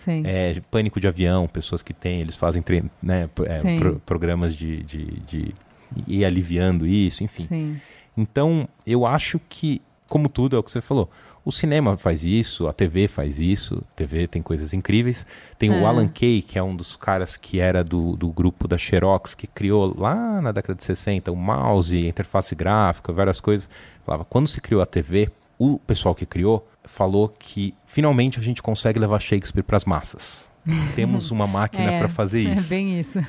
Sim. É, pânico de avião, pessoas que têm, eles fazem né, é, pro- programas de, de, de ir aliviando isso, enfim. Sim. Então, eu acho que, como tudo, é o que você falou. O cinema faz isso, a TV faz isso, a TV tem coisas incríveis. Tem É. o Alan Kay, que é um dos caras que era do, do grupo da Xerox, que criou lá na década de 60 o mouse, a interface gráfica, várias coisas. Falava, quando se criou a TV, o pessoal que criou falou que finalmente a gente consegue levar Shakespeare para as massas. Temos uma máquina É, para fazer É isso. bem isso.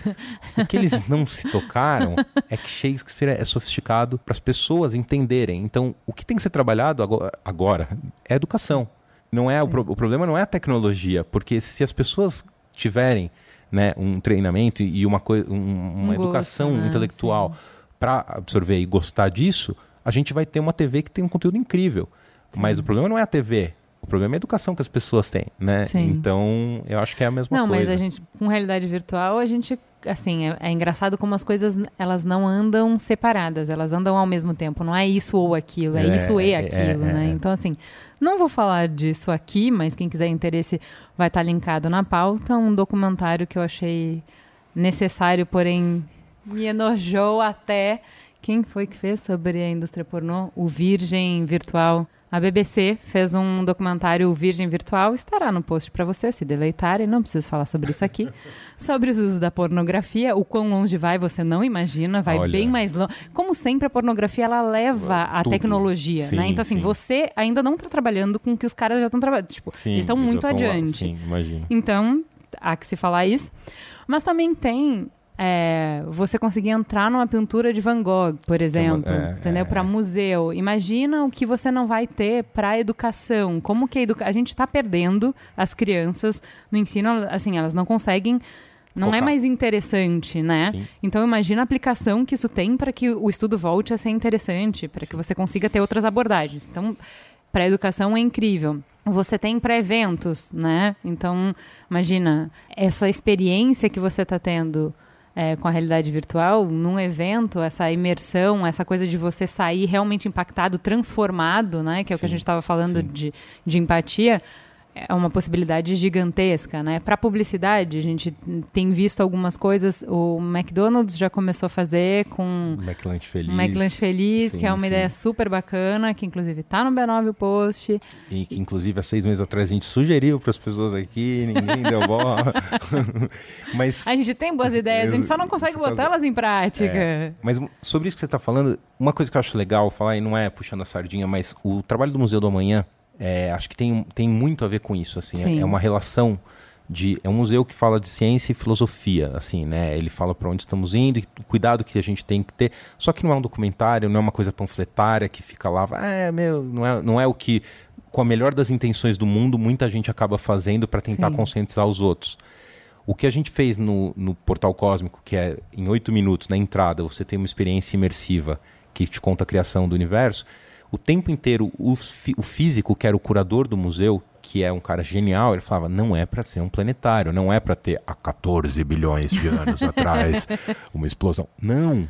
O que eles não se tocaram é que Shakespeare é sofisticado para as pessoas entenderem. Então, o que tem que ser trabalhado ago- agora é a educação. Não é o, pro- o problema não é a tecnologia, porque se as pessoas tiverem né, um treinamento e uma, um- uma Um gosto, educação né? intelectual para absorver e gostar disso, a gente vai ter uma TV que tem um conteúdo incrível. Mas o problema não é a TV. O problema é a educação que as pessoas têm, né? Sim. Então, eu acho que é a mesma Não, coisa. mas a gente, com realidade virtual, a gente, assim, é, é engraçado como as coisas, elas não andam separadas, elas andam ao mesmo tempo. Não é isso ou aquilo, é, É, isso e é, aquilo, é, né? é. Então, assim, não vou falar disso aqui, mas quem quiser interesse vai estar linkado na pauta. Um documentário que eu achei necessário, porém me enojou até. Quem foi que fez sobre a indústria pornô? O Virgem Virtual. A BBC fez um documentário Virgem Virtual, estará no post para você se deleitar, e não preciso falar sobre isso aqui. sobre os usos da pornografia, o quão longe vai você não imagina, vai Olha. bem mais longe. Como sempre, a pornografia ela leva a Tudo. tecnologia, Sim, né? Então, assim, sim. você ainda não está trabalhando com o que os caras já estão trabalhando. Tipo, Sim, eles estão muito tão lá, adiante. Sim, imagino. Então, há que se falar isso. Mas também tem é, você conseguir entrar numa pintura de Van Gogh, por exemplo, é, entendeu? é. Para museu. Imagina o que você não vai ter para educação. Como que a, educa a gente está perdendo as crianças no ensino, assim, elas não conseguem não é Focar. mais interessante, né? Sim. Então imagina a aplicação que isso tem para que o estudo volte a ser interessante, para que você consiga ter outras abordagens. Então, para a educação é incrível. Você tem para eventos, né? Então, imagina essa experiência que você está tendo é, com a realidade virtual num evento, essa imersão, essa coisa de você sair realmente impactado, transformado, né? Que é o que a Sim, gente estava falando sim. de, de empatia é uma possibilidade gigantesca, né? Para publicidade, a gente tem visto algumas coisas. O McDonald's já começou a fazer com McLanche Feliz. o McLanche Feliz, que Sim, é uma sim. ideia super bacana, que inclusive tá no B9 o post. E que, inclusive, há seis meses atrás a gente sugeriu para as pessoas aqui, ninguém deu bola. Mas, A gente tem boas ideias, a gente só não consegue botá-las em prática. É. mas sobre isso que você está falando, uma coisa que eu acho legal falar, e não é puxando a sardinha, mas o trabalho do Museu do Amanhã, é, acho que tem, tem muito a ver com isso. Assim, Sim. é, é uma relação de. É um museu que fala de ciência e filosofia. assim, né? Ele fala para onde estamos indo e o cuidado que a gente tem que ter. Só que não é um documentário, não é uma coisa panfletária que fica lá. "Ah, É, meu, não é, não é o que. Com a melhor das intenções do mundo, muita gente acaba fazendo para tentar Sim. conscientizar os outros. O que a gente fez no, no Portal Cósmico, que é em oito minutos na entrada, você tem uma experiência imersiva que te conta a criação do universo. O tempo inteiro, o, o físico, que era o curador do museu, que é um cara genial, ele falava: não é para ser um planetário, não é para ter há 14 bilhões de anos atrás uma explosão. Não.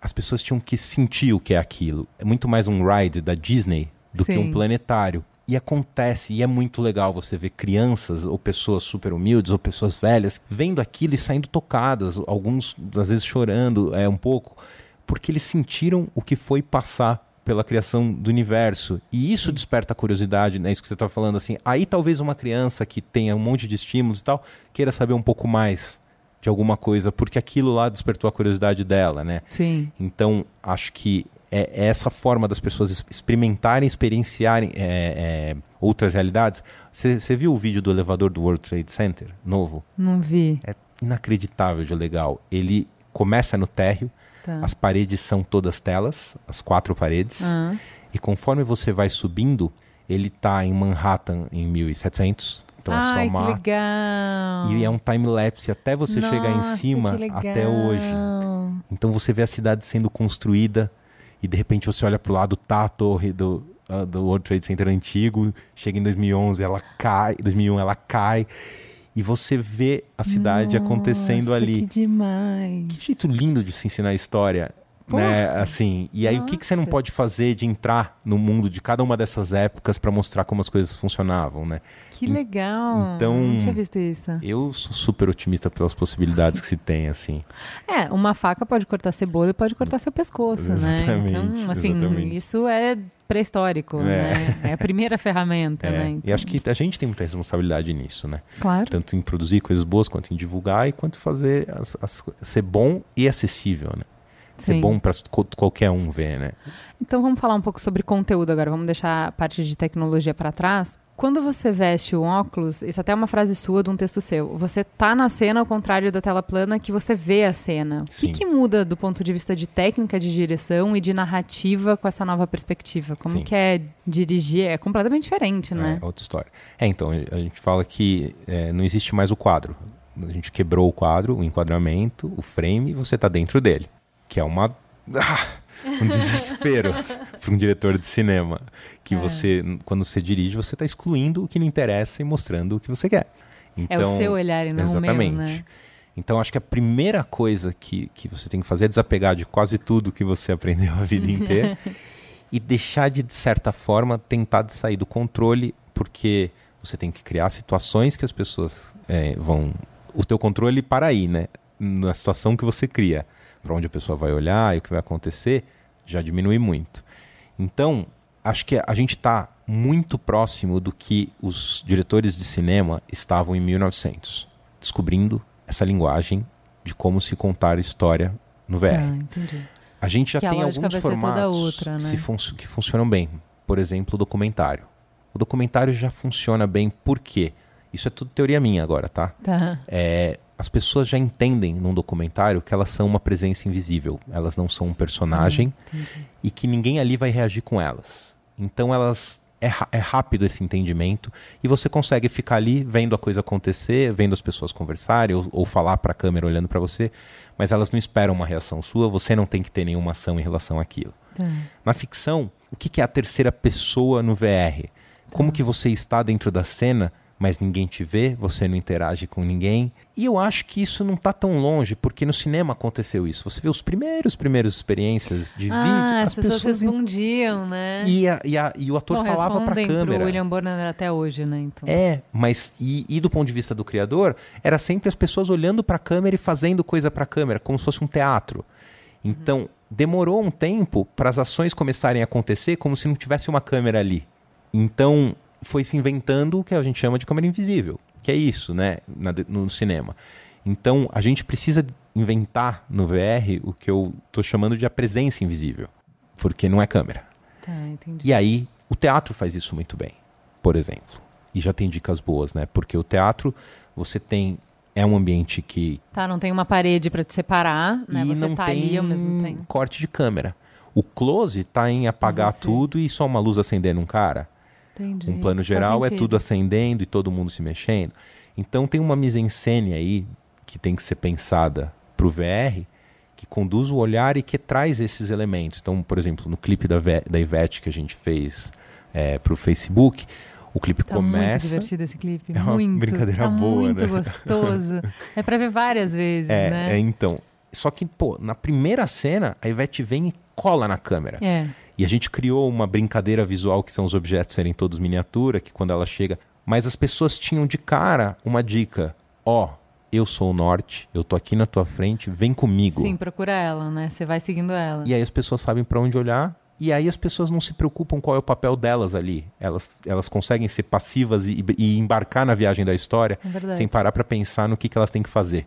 As pessoas tinham que sentir o que é aquilo. É muito mais um ride da Disney do que Sim. um planetário. E acontece, e é muito legal você ver crianças ou pessoas super humildes ou pessoas velhas vendo aquilo e saindo tocadas, alguns às vezes chorando é um pouco, porque eles sentiram o que foi passar pela criação do universo. E isso desperta a curiosidade, né? Isso que você está falando assim. Aí talvez uma criança que tenha um monte de estímulos e tal, queira saber um pouco mais de alguma coisa, porque aquilo lá despertou a curiosidade dela, né? Sim. Então, acho que é é essa forma das pessoas es- experimentarem, experienciarem é, é, outras realidades. Você viu o vídeo do elevador do World Trade Center, novo? Não vi. É inacreditável de legal. Ele começa no térreo, Tá. as paredes são todas telas, as quatro paredes, Ah, e conforme você vai subindo, ele tá em Manhattan em 1700, então é só Ai, que legal. E é um time-lapse até você chegar em Nossa, cima até hoje. Então você vê a cidade sendo construída e de repente você olha pro lado, tá a torre do, uh, do World Trade Center antigo, chega em 2011, ela cai, 2001 ela cai e você vê a cidade Nossa, acontecendo ali. Que demais. Que jeito lindo de se ensinar história, né? Assim, e aí o que, que você não Nossa. pode fazer de entrar no mundo de cada uma dessas épocas para mostrar como as coisas funcionavam, né? Que legal. então- Não tinha visto isso. Eu sou super otimista pelas possibilidades que se tem, assim. É, uma faca pode cortar cebola e pode cortar seu pescoço, né? Exatamente, Então, assim, exatamente. isso é pré-histórico, É. né? É a primeira ferramenta, É, né? E acho que a gente tem muita responsabilidade nisso, né? Claro. Tanto em produzir coisas boas, quanto em divulgar, e quanto fazer as, as- ser bom e acessível, né? Ser Sim. bom para qualquer um ver, né? Então vamos falar um pouco sobre conteúdo agora. Vamos deixar a parte de tecnologia para trás. Quando você veste o óculos, isso até é uma frase sua de um texto seu. Você tá na cena ao contrário da tela plana que você vê a cena. O que, que muda do ponto de vista de técnica de direção e de narrativa com essa nova perspectiva? Como Sim. que é dirigir? É completamente diferente, né? É outra história. É, então, a gente fala que é, não existe mais o quadro. A gente quebrou o quadro, o enquadramento, o frame, e você está dentro dele. Que é uma. Ah, um desespero para um diretor de cinema. Que É. você, quando você dirige, você está excluindo o que não interessa e mostrando o que você quer. É o seu olhar e não exatamente. o meu, né? Então, acho que a primeira coisa que, que você tem que fazer é desapegar de quase tudo que você aprendeu a vida inteira e deixar de, de certa forma, tentar de sair do controle, porque você tem que criar situações que as pessoas é, vão. O teu controle para aí, né? Na situação que você cria, para onde a pessoa vai olhar e o que vai acontecer, já diminui muito. Então, acho que a gente está muito próximo do que os diretores de cinema estavam em 1900, descobrindo essa linguagem de como se contar história no VR. Ah, entendi. A gente já Que tem alguns formatos outra, né? fun- que funcionam bem. Por exemplo, o documentário. O documentário já funciona bem por quê? Isso é tudo teoria minha agora, tá? Tá. É, as pessoas já entendem num documentário que elas são uma presença invisível. Elas não são um personagem Entendi. e que ninguém ali vai reagir com elas. Então elas é, é rápido esse entendimento e você consegue ficar ali vendo a coisa acontecer, vendo as pessoas conversarem ou, ou falar para a câmera olhando para você, mas elas não esperam uma reação sua. Você não tem que ter nenhuma ação em relação àquilo. Tá. Na ficção, o que que é a terceira pessoa no VR? Como que você está dentro da cena, mas ninguém te vê, você não interage com ninguém? E eu acho que isso não está tão longe, porque no cinema aconteceu isso. Você vê os primeiros, primeiras experiências de vídeo, Ah, as as pessoas, pessoas respondiam, né? e, a- e a- e o ator Bom, falava para a câmera. pro William Bonner até hoje, né? Então. É, mas e, e do ponto de vista do criador, era sempre as pessoas olhando para a câmera e fazendo coisa para a câmera, como se fosse um teatro. Então, demorou um tempo para as ações começarem a acontecer como se não tivesse uma câmera ali. Então, foi se inventando o que a gente chama de câmera invisível, que é isso, né, na- no cinema. Então, a gente precisa inventar no VR o que eu estou chamando de a presença invisível, porque não é câmera. Tá, entendi. E aí, o teatro faz isso muito bem, por exemplo. E já tem dicas boas, né? Porque o teatro, você tem. É um ambiente que. Tá, não tem uma parede pra te separar, né? e Você não tá tem ali ao mesmo tempo. corte de câmera. O close tá em apagar Você. tudo e só uma luz acendendo um cara. Entendi. Um plano geral é tudo acendendo e todo mundo se mexendo. Então tem uma mise-en-scène aí que tem que ser pensada pro VR que conduz o olhar e que traz esses elementos. Então, por exemplo, no clipe da, da Ivete que a gente fez é, pro Facebook, o clipe Tá muito começa. divertido esse clipe. É uma muito. brincadeira tá boa, muito né? gostoso. É pra ver várias vezes, É, né? é, então. Só que, pô, na primeira cena, a Ivete vem e cola na câmera. É. E a gente criou uma brincadeira visual que são os objetos serem todos miniatura, que quando ela chega. Mas as pessoas tinham de cara uma dica: ó, eu sou o norte, eu tô aqui na tua frente, vem comigo. Sim, procura ela, né? Você vai seguindo ela. E aí as pessoas sabem para onde olhar. E aí as pessoas não se preocupam qual é o papel delas ali. Elas, elas conseguem ser passivas e, e embarcar na viagem da história É sem parar para pensar no que, que elas têm que fazer.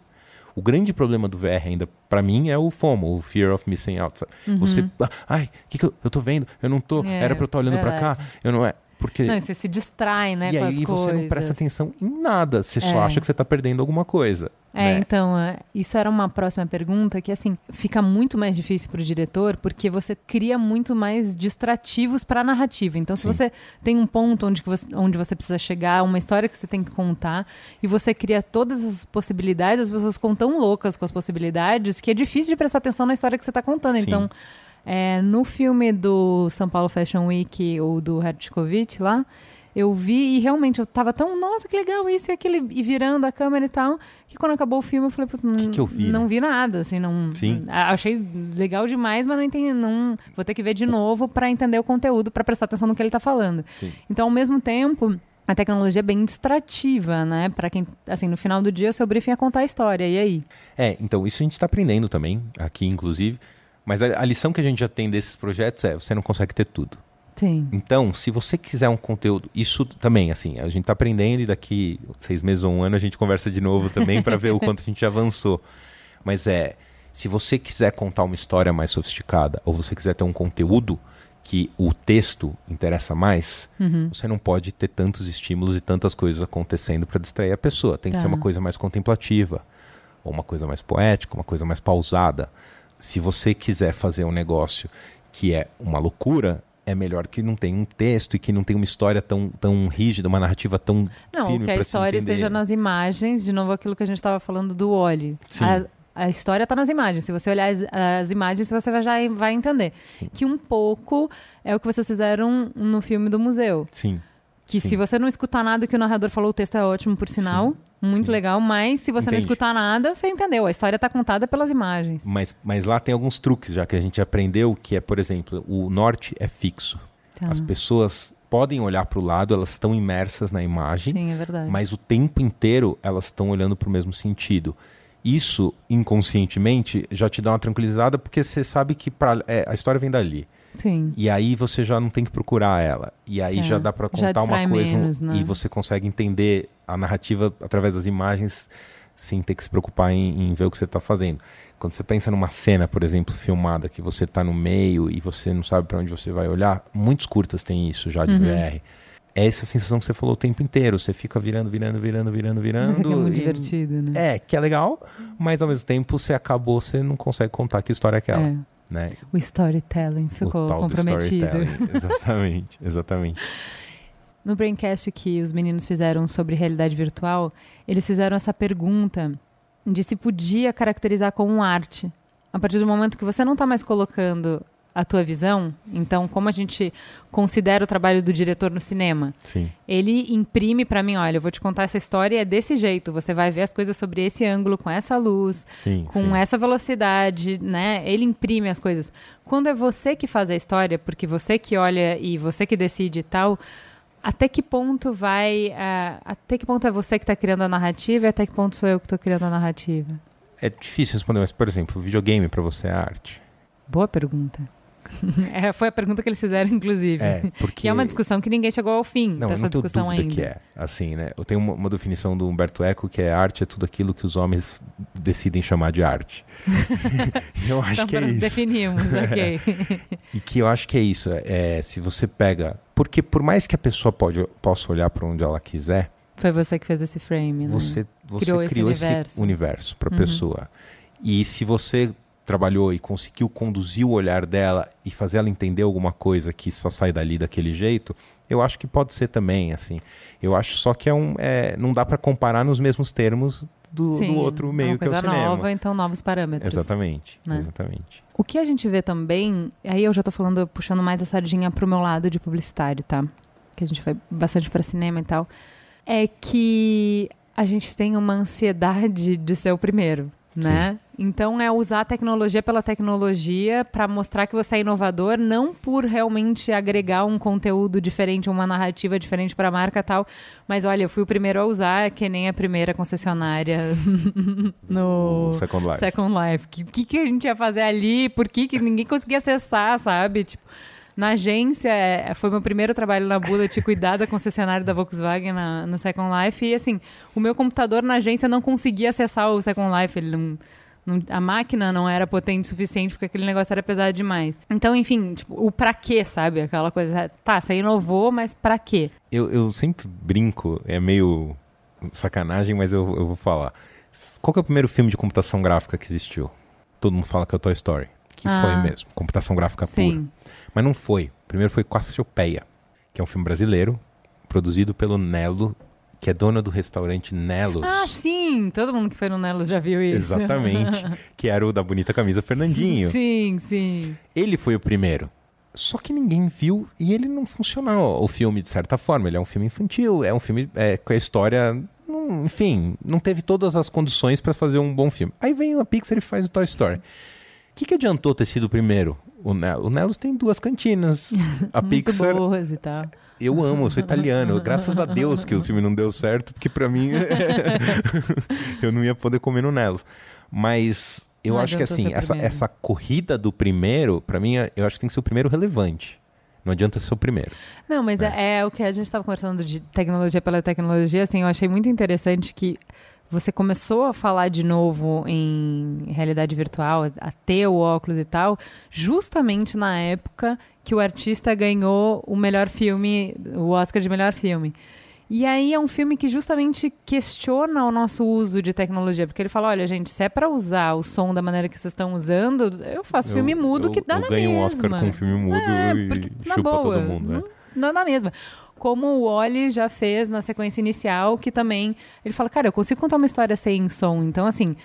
O grande problema do VR ainda, para mim, é o FOMO, o Fear of Missing Out. sabe? Você, ah, ai, o que, que eu, eu tô vendo? Eu não tô, Uhum. É, era para eu estar olhando para cá, eu não é. Porque Não, você se distrai, né, e aí você coisas. não presta atenção em nada, você só É. acha que você tá perdendo alguma coisa. É, né? então, é, isso era uma próxima pergunta que, assim, fica muito mais difícil para o diretor porque você cria muito mais distrativos para a narrativa. Então, se Sim. você tem um ponto onde, você, onde você precisa chegar, uma história que você tem que contar, e você cria todas as possibilidades, as pessoas ficam tão loucas com as possibilidades que é difícil de prestar atenção na história que você está contando. Sim. Então, É, no filme do São Paulo Fashion Week, ou do Hertzkovich lá, eu vi e realmente eu tava tão, nossa, que legal isso e aquele, e virando a câmera e tal, que quando acabou o filme eu falei, puta, não, que eu vi, não né? vi nada, assim, não. Sim. Achei legal demais, mas não entendi, não. Vou ter que ver de novo pra entender o conteúdo, pra prestar atenção no que ele tá falando. Sim. Então, ao mesmo tempo, a tecnologia é bem distrativa, né? Pra quem, assim, no final do dia, o seu briefing é contar a história, e aí? É, então isso a gente está aprendendo também, aqui inclusive. Mas a, a lição que a gente já tem desses projetos é você não consegue ter tudo. Sim. Então, se você quiser um conteúdo, isso também, assim, a gente está aprendendo e daqui seis meses ou um ano a gente conversa de novo também para ver o quanto a gente avançou. Mas é, se você quiser contar uma história mais sofisticada ou você quiser ter um conteúdo que o texto interessa mais, você não pode ter tantos estímulos e tantas coisas acontecendo para distrair a pessoa. Tem que Tá. ser uma coisa mais contemplativa, ou uma coisa mais poética, uma coisa mais pausada. Se você quiser fazer um negócio que é uma loucura, é melhor que não tenha um texto e que não tenha uma história tão, tão rígida, uma narrativa tão Não, firme que a história esteja nas imagens, de novo aquilo que a gente estava falando do Oli. Sim. A, a história está nas imagens. Se você olhar as, as imagens, você vai, já vai entender. Sim. Que um pouco é o que vocês fizeram no filme do museu. Sim. Que Sim. se você não escutar nada que o narrador falou, o texto é ótimo, por sinal. Muito sim. legal. Mas se você não Entende. escutar nada, você entendeu. A história está contada pelas imagens. Mas, mas lá tem alguns truques já que a gente aprendeu, que é, por exemplo, o norte é fixo. Tá. As pessoas podem olhar para o lado, elas estão imersas na imagem, Sim, é verdade. mas o tempo inteiro elas estão olhando para o mesmo sentido. Isso, inconscientemente, já te dá uma tranquilizada, porque você sabe que pra, é, a história vem dali. Sim. E aí você já não tem que procurar ela. E aí É, já dá para contar uma coisa menos, né? e você consegue entender a narrativa através das imagens sem ter que se preocupar em, em ver o que você está fazendo. Quando você pensa numa cena, por exemplo, filmada, que você está no meio e você não sabe para onde você vai olhar, muitos curtas têm isso já de Uhum. VR. É essa sensação que você falou o tempo inteiro. Você fica virando, virando, virando, virando, virando. Isso é muito e- divertido, né? É, que é legal, mas ao mesmo tempo você acabou, você não consegue contar que história é aquela. É. Né? O storytelling ficou o comprometido. storytelling. Exatamente, exatamente. No Braincast que os meninos fizeram sobre realidade virtual, eles fizeram essa pergunta de se podia caracterizar como arte. A partir do momento que você não está mais colocando a tua visão, então como a gente considera o trabalho do diretor no cinema? Sim. Ele imprime para mim, olha, eu vou te contar essa história e é desse jeito, você vai ver as coisas sobre esse ângulo, com essa luz, Sim, com sim. essa velocidade, né? Ele imprime as coisas. Quando é você que faz a história, porque você que olha e você que decide e tal, até que ponto vai. ah, até que ponto é você que está criando a narrativa e até que ponto sou eu que estou criando a narrativa? É difícil responder, mas, por exemplo, videogame pra você é arte. Boa pergunta. É, foi a pergunta que eles fizeram, inclusive. É, porque... Que é uma discussão que ninguém chegou ao fim Não, dessa não discussão ainda. que é. Assim, né? Eu tenho uma, uma definição do Humberto Eco que é arte é tudo aquilo que os homens decidem chamar de arte. eu acho Então, que é isso. definimos, ok. E que eu acho que é isso. É, se você pega... Porque por mais que a pessoa pode, possa olhar para onde ela quiser, Foi você que fez esse frame, né? você, você Criou criou, esse esse universo. universo para a Uhum. pessoa. E se você trabalhou e conseguiu conduzir o olhar dela e fazer ela entender alguma coisa que só sai dali daquele jeito, eu acho que pode ser também, assim. Eu acho só que é um, é, não dá para comparar nos mesmos termos do, do Sim, outro é meio uma que é o coisa cinema. nova, então novos parâmetros. Exatamente, né? exatamente. O que a gente vê também, aí eu já tô falando, puxando mais a sardinha pro meu lado de publicitário, tá? Que a gente vai bastante para cinema e tal, é que a gente tem uma ansiedade de ser o primeiro, né? Então é usar a tecnologia pela tecnologia para mostrar que você é inovador, não por realmente agregar um conteúdo diferente, uma narrativa diferente para a marca e tal, mas olha, eu fui o primeiro a usar, que nem a primeira concessionária no Second Life. Second Life. O que, que, a gente ia fazer ali? Por que, que ninguém conseguia acessar, sabe? Tipo, na agência, é, foi meu primeiro trabalho na Bullet, cuidar da concessionária da Volkswagen na, no Second Life. E assim, o meu computador na agência não conseguia acessar o Second Life. Ele não- a máquina não era potente o suficiente porque aquele negócio era pesado demais. Então, enfim, tipo, o pra quê, sabe? Aquela coisa, tá, você inovou, mas pra quê? Eu, eu sempre brinco, é meio sacanagem, mas eu, eu vou falar. Qual é o primeiro filme de computação gráfica que existiu? Todo mundo fala que é o Toy Story. Que Ah. foi mesmo, computação gráfica pura. Sim. Mas não foi. Primeiro foi Cassiopeia, que é um filme brasileiro, produzido pelo Nelo que é dona do restaurante Nelos. Ah, sim! Todo mundo que foi no Nelos já viu isso. Exatamente. que era o da bonita camisa Fernandinho. sim, sim. Ele foi o primeiro. Só que ninguém viu e ele não funcionou o filme de certa forma. Ele é um filme infantil, é um filme é, com a história. não- enfim, não teve todas as condições para fazer um bom filme. Aí vem a Pixar e faz o Toy Story. O que, que adiantou ter sido o primeiro? O, Ne- o Nelos tem duas cantinas. A Pixar boas e tal. eu amo, eu sou italiano. Graças a Deus que o filme não deu certo, porque pra mim eu não ia poder comer no Nelos. Mas eu Não acho que assim, essa, primeiro. essa corrida do primeiro, pra mim, eu acho que tem que ser o primeiro relevante. Não adianta ser o primeiro. Não, mas é, é o que a gente estava conversando de tecnologia pela tecnologia, assim, eu achei muito interessante que você começou a falar de novo em realidade virtual, a ter o óculos e tal, justamente na época que o artista ganhou o melhor filme, o Oscar de melhor filme. E aí é um filme que justamente questiona o nosso uso de tecnologia, porque ele fala, olha, gente, se é para usar o som da maneira que vocês estão usando, eu faço filme Eu- mudo eu- que dá eu na ganho mesma. um Oscar com um filme mudo É, e na chupa boa, todo mundo, né? não, dá mesma. Como o Wally já fez na sequência inicial, que também ele fala, cara, eu consigo contar uma história sem som, então assim,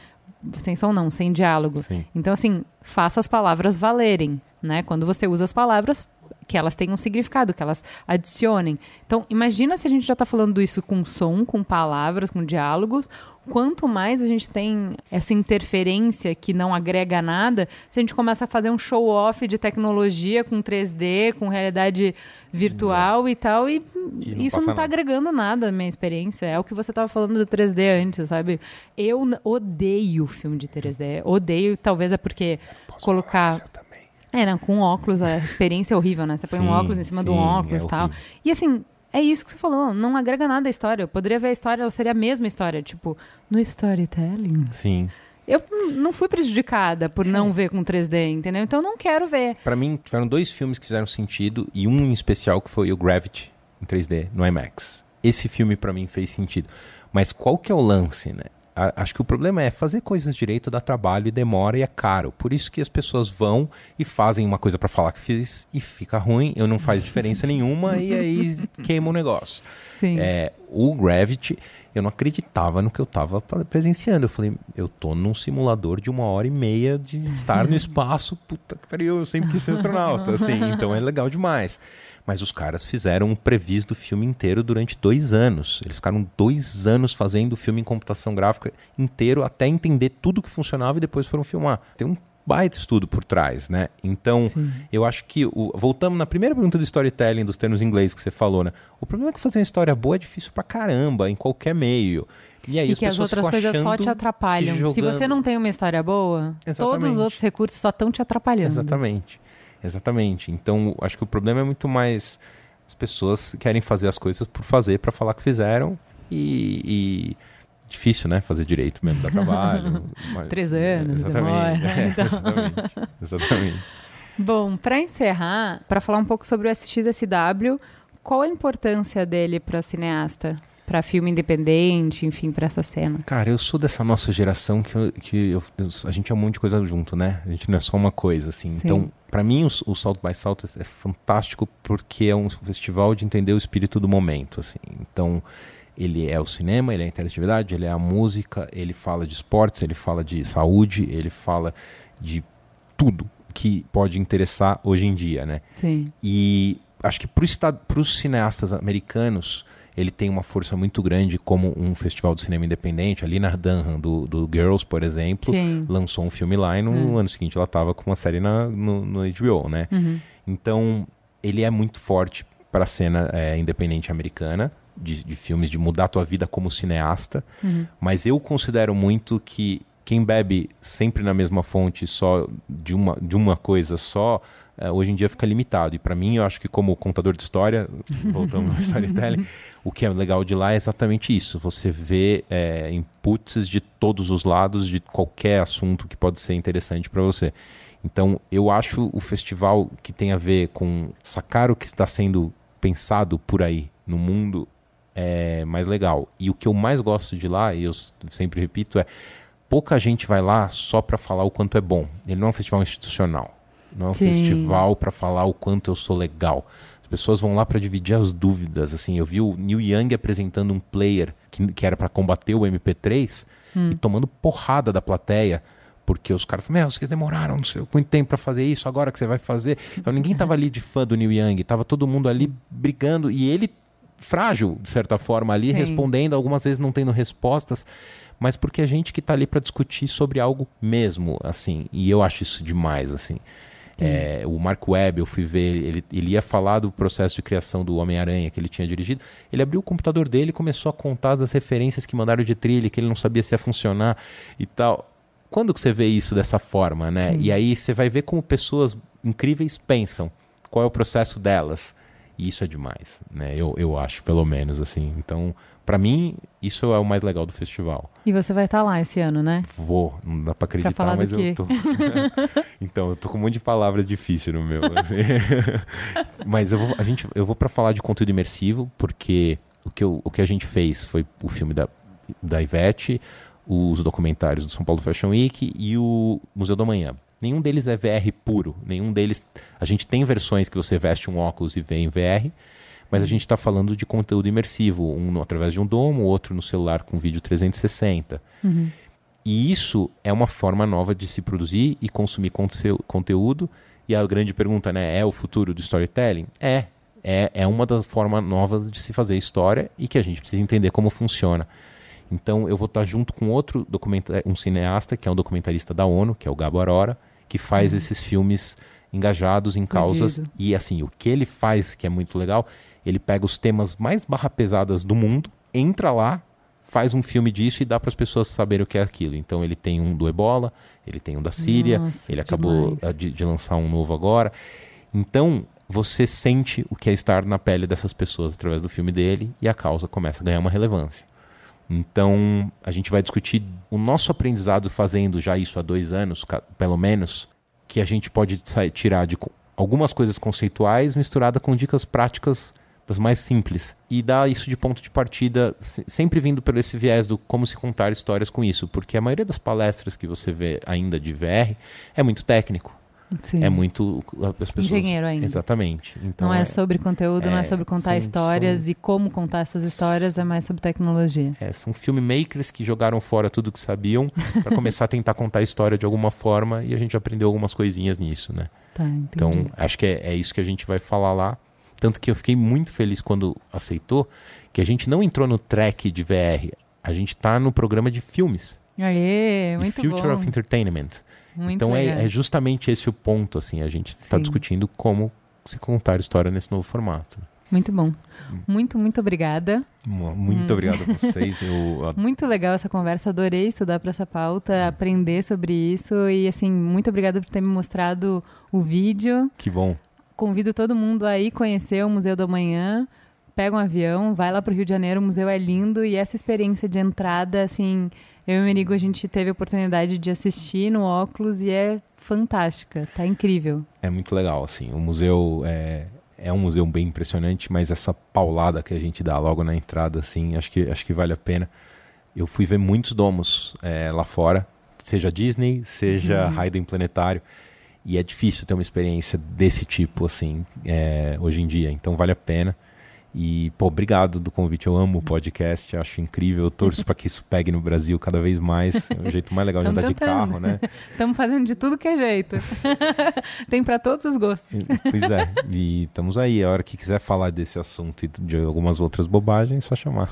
sem som não, sem diálogo. Sim. Então assim, faça as palavras valerem, né? Quando você usa as palavras, que elas tenham um significado, que elas adicionem. Então, imagina se a gente já está falando isso com som, com palavras, com diálogos. Quanto mais a gente tem essa interferência que não agrega nada, se a gente começa a fazer um show-off de tecnologia com 3D, com realidade virtual e tal, e, E não isso não está agregando nada à minha experiência. É o que você estava falando do 3D antes, sabe? Eu odeio filme de 3D. Odeio, talvez é porque colocar. É, não, com óculos a experiência é horrível, né? Você põe um Sim, óculos em cima do sim, óculos é e tal. horrível. E assim, é isso que você falou, não agrega nada à história. Eu poderia ver a história, ela seria a mesma história. Tipo, no storytelling. Sim. Eu não fui prejudicada por não ver com 3D, entendeu? Então eu não quero ver. Pra mim, tiveram dois filmes que fizeram sentido e um em especial que foi o Gravity em 3D no IMAX. Esse filme pra mim fez sentido. Mas qual que é o lance, né? A- acho que o problema é fazer coisas direito dá trabalho e demora e é caro. Por isso que as pessoas vão e fazem uma coisa pra falar que fiz e fica ruim, eu não faz diferença nenhuma e aí queima o negócio. Sim. É, o Gravity, eu não acreditava no que eu tava pa- presenciando. Eu falei, eu tô num simulador de uma hora e meia de estar no espaço. Puta que pariu, eu sempre quis ser astronauta, assim, então é legal demais. Mas os caras fizeram um previs do filme inteiro durante dois anos. Eles ficaram dois anos fazendo o filme em computação gráfica inteiro até entender tudo que funcionava e depois foram filmar. Tem um baita estudo por trás, né? Então, Sim. eu acho que o, voltamos na primeira pergunta do storytelling, dos termos em inglês que você falou, né? O problema é que fazer uma história boa é difícil pra caramba, em qualquer meio. E aí E as que as outras coisas só te atrapalham. Se você não tem uma história boa, todos Exatamente. os outros recursos só estão te atrapalhando. Exatamente. Exatamente. Então, acho que o problema é muito mais as pessoas querem fazer as coisas por fazer, pra falar que fizeram e, e difícil, né? Fazer direito mesmo, dá trabalho. mas- Três anos, exatamente. demora, É, então. exatamente. Exatamente. Bom, para encerrar, para falar um pouco sobre o SXSW, qual a importância dele para cineasta, para filme independente, enfim, para essa cena? Cara, eu sou dessa nossa geração que, eu- que eu- eu- a gente é um monte de coisa junto, né? A gente não é só uma coisa, assim. Sim. Então, pra mim, o, o Salt by Salt é, é fantástico porque é um festival de entender o espírito do momento, assim. Então, ele é o cinema, ele é a interatividade, ele é a música, ele fala de esportes, ele fala de saúde, ele fala de tudo que pode interessar hoje em dia, né? Sim. E acho que para os cineastas americanos, ele tem uma força muito grande como um festival de cinema independente. A Lina Dunham, do, do Girls, por exemplo, Sim. lançou um filme lá e no Hum. ano seguinte ela estava com uma série na, no, no HBO, né? Uhum. Então, ele é muito forte para a cena é, independente americana, de, de filmes, de mudar a tua vida como cineasta. Uhum. Mas eu considero muito que quem bebe sempre na mesma fonte só de uma, de uma coisa só, eh, hoje em dia fica limitado. E para mim, eu acho que como contador de história, voltando ao storytelling, o que é legal de lá é exatamente isso. Você vê eh, inputs de todos os lados de qualquer assunto que pode ser interessante para você. Então, eu acho o festival que tem a ver com sacar o que está sendo pensado por aí no mundo é mais legal. E o que eu mais gosto de lá, e eu sempre repito, é pouca gente vai lá só para falar o quanto é bom. Ele não é um festival institucional. Não é um Sim. festival para falar o quanto eu sou legal. As pessoas vão lá para dividir as dúvidas. Assim, eu vi o Neil Young apresentando um player que, que era para combater o MP3 e tomando porrada da plateia. Porque os caras falaram, meu, vocês demoraram não sei, muito tempo para fazer isso, agora que você vai fazer. Então ninguém tava ali de fã do Neil Young, tava todo mundo ali brigando. E ele, frágil, de certa forma, ali, Sim. respondendo, algumas vezes não tendo respostas. Mas porque a gente que tá ali para discutir sobre algo mesmo, assim. E eu acho isso demais, assim. É, o Mark Webb, eu fui ver, ele, ele ia falar do processo de criação do Homem-Aranha que ele tinha dirigido. Ele abriu o computador dele e começou a contar as referências que mandaram de trilha, que ele não sabia se ia funcionar e tal. Quando que você vê isso dessa forma, né? Sim. E aí você vai ver como pessoas incríveis pensam, qual é o processo delas. E isso é demais, né? Eu, eu acho, pelo menos, assim. Então, pra mim, isso é o mais legal do festival. E você vai estar lá esse ano, né? Vou, não dá pra acreditar, do mas eu tô. então, eu tô com um monte de palavras difíceis no meu. assim. mas eu vou, a gente, eu vou para falar de conteúdo imersivo, porque o que, eu- o que a gente fez foi o filme da, da Ivete, os documentários do São Paulo Fashion Week e o Museu do Amanhã. Nenhum deles é VR puro, nenhum deles. A gente tem versões que você veste um óculos e vê em VR, mas a gente está falando de conteúdo imersivo, um através de um domo, outro no celular com vídeo 360. E isso é uma forma nova de se produzir e consumir conte- conteúdo. E a grande pergunta, né? É o futuro do storytelling? É. É, é uma das formas novas de se fazer história e que a gente precisa entender como funciona. Então eu vou estar junto com outro um cineasta, que é um documentarista da ONU, que é o Gabo Arora, que faz esses filmes engajados em causas. E assim, o que ele faz, que é muito legal, ele pega os temas mais barra pesadas do mundo, entra lá, faz um filme disso e dá para as pessoas saberem o que é aquilo. Então ele tem um do Ebola, ele tem um da Síria, Nossa, ele acabou ah, de, de lançar um novo agora. Então você sente o que é estar na pele dessas pessoas através do filme dele e a causa começa a ganhar uma relevância. Então a gente vai discutir o nosso aprendizado fazendo já isso há dois anos, pelo menos, que a gente pode tirar de algumas coisas conceituais misturada com dicas práticas das mais simples e dar isso de ponto de partida se- sempre vindo pelo esse viés do como se contar histórias com isso, porque a maioria das palestras que você vê ainda de VR é muito técnico, Sim. é muito as pessoas Engenheiro ainda. exatamente. Então não é, é, sobre conteúdo, não é é, sobre contar são- histórias são- e como contar essas histórias, é mais sobre tecnologia. é, são filmmakers que jogaram fora tudo que sabiam para começar a tentar contar a história de alguma forma e a gente aprendeu algumas coisinhas nisso, né? Tá. Então, acho que é, é isso que a gente vai falar lá. Tanto que eu fiquei muito feliz quando aceitou que a gente não entrou no track de VR, a gente está no programa de filmes. Aê, de muito Future bom. of Entertainment. Muito então é, é justamente esse o ponto, assim, a gente está discutindo como se contar história nesse novo formato. Muito bom. Hum. Muito, muito obrigada. Muito obrigado a vocês. Eu Muito legal essa conversa, adorei estudar para essa Hum. pauta, aprender sobre isso e assim, muito obrigada por ter me mostrado o vídeo. que bom. Convido todo mundo a ir conhecer o Museu do Amanhã. Pega um avião, vai lá pro Rio de Janeiro, o museu é lindo e essa experiência de entrada, assim, eu e o Merigo, a gente teve a oportunidade de assistir no óculos e é fantástica, tá incrível. É muito legal, assim. O museu é, é um museu bem impressionante, mas essa paulada que a gente dá logo na entrada, assim, acho que, acho que vale a pena. Eu fui ver muitos domos é, lá fora, seja Disney, seja Hayden Planetário, e é difícil ter uma experiência desse tipo, assim, é, hoje em dia. Então vale a pena. E, pô, obrigado do convite. Eu amo o podcast, acho incrível. Eu torço para que isso pegue no Brasil cada vez mais. É o jeito mais legal de andar de carro, né? Estamos fazendo de tudo que é jeito. Tem para todos os gostos. Pois é, e estamos aí. A hora que quiser falar desse assunto e de algumas outras bobagens, é só chamar.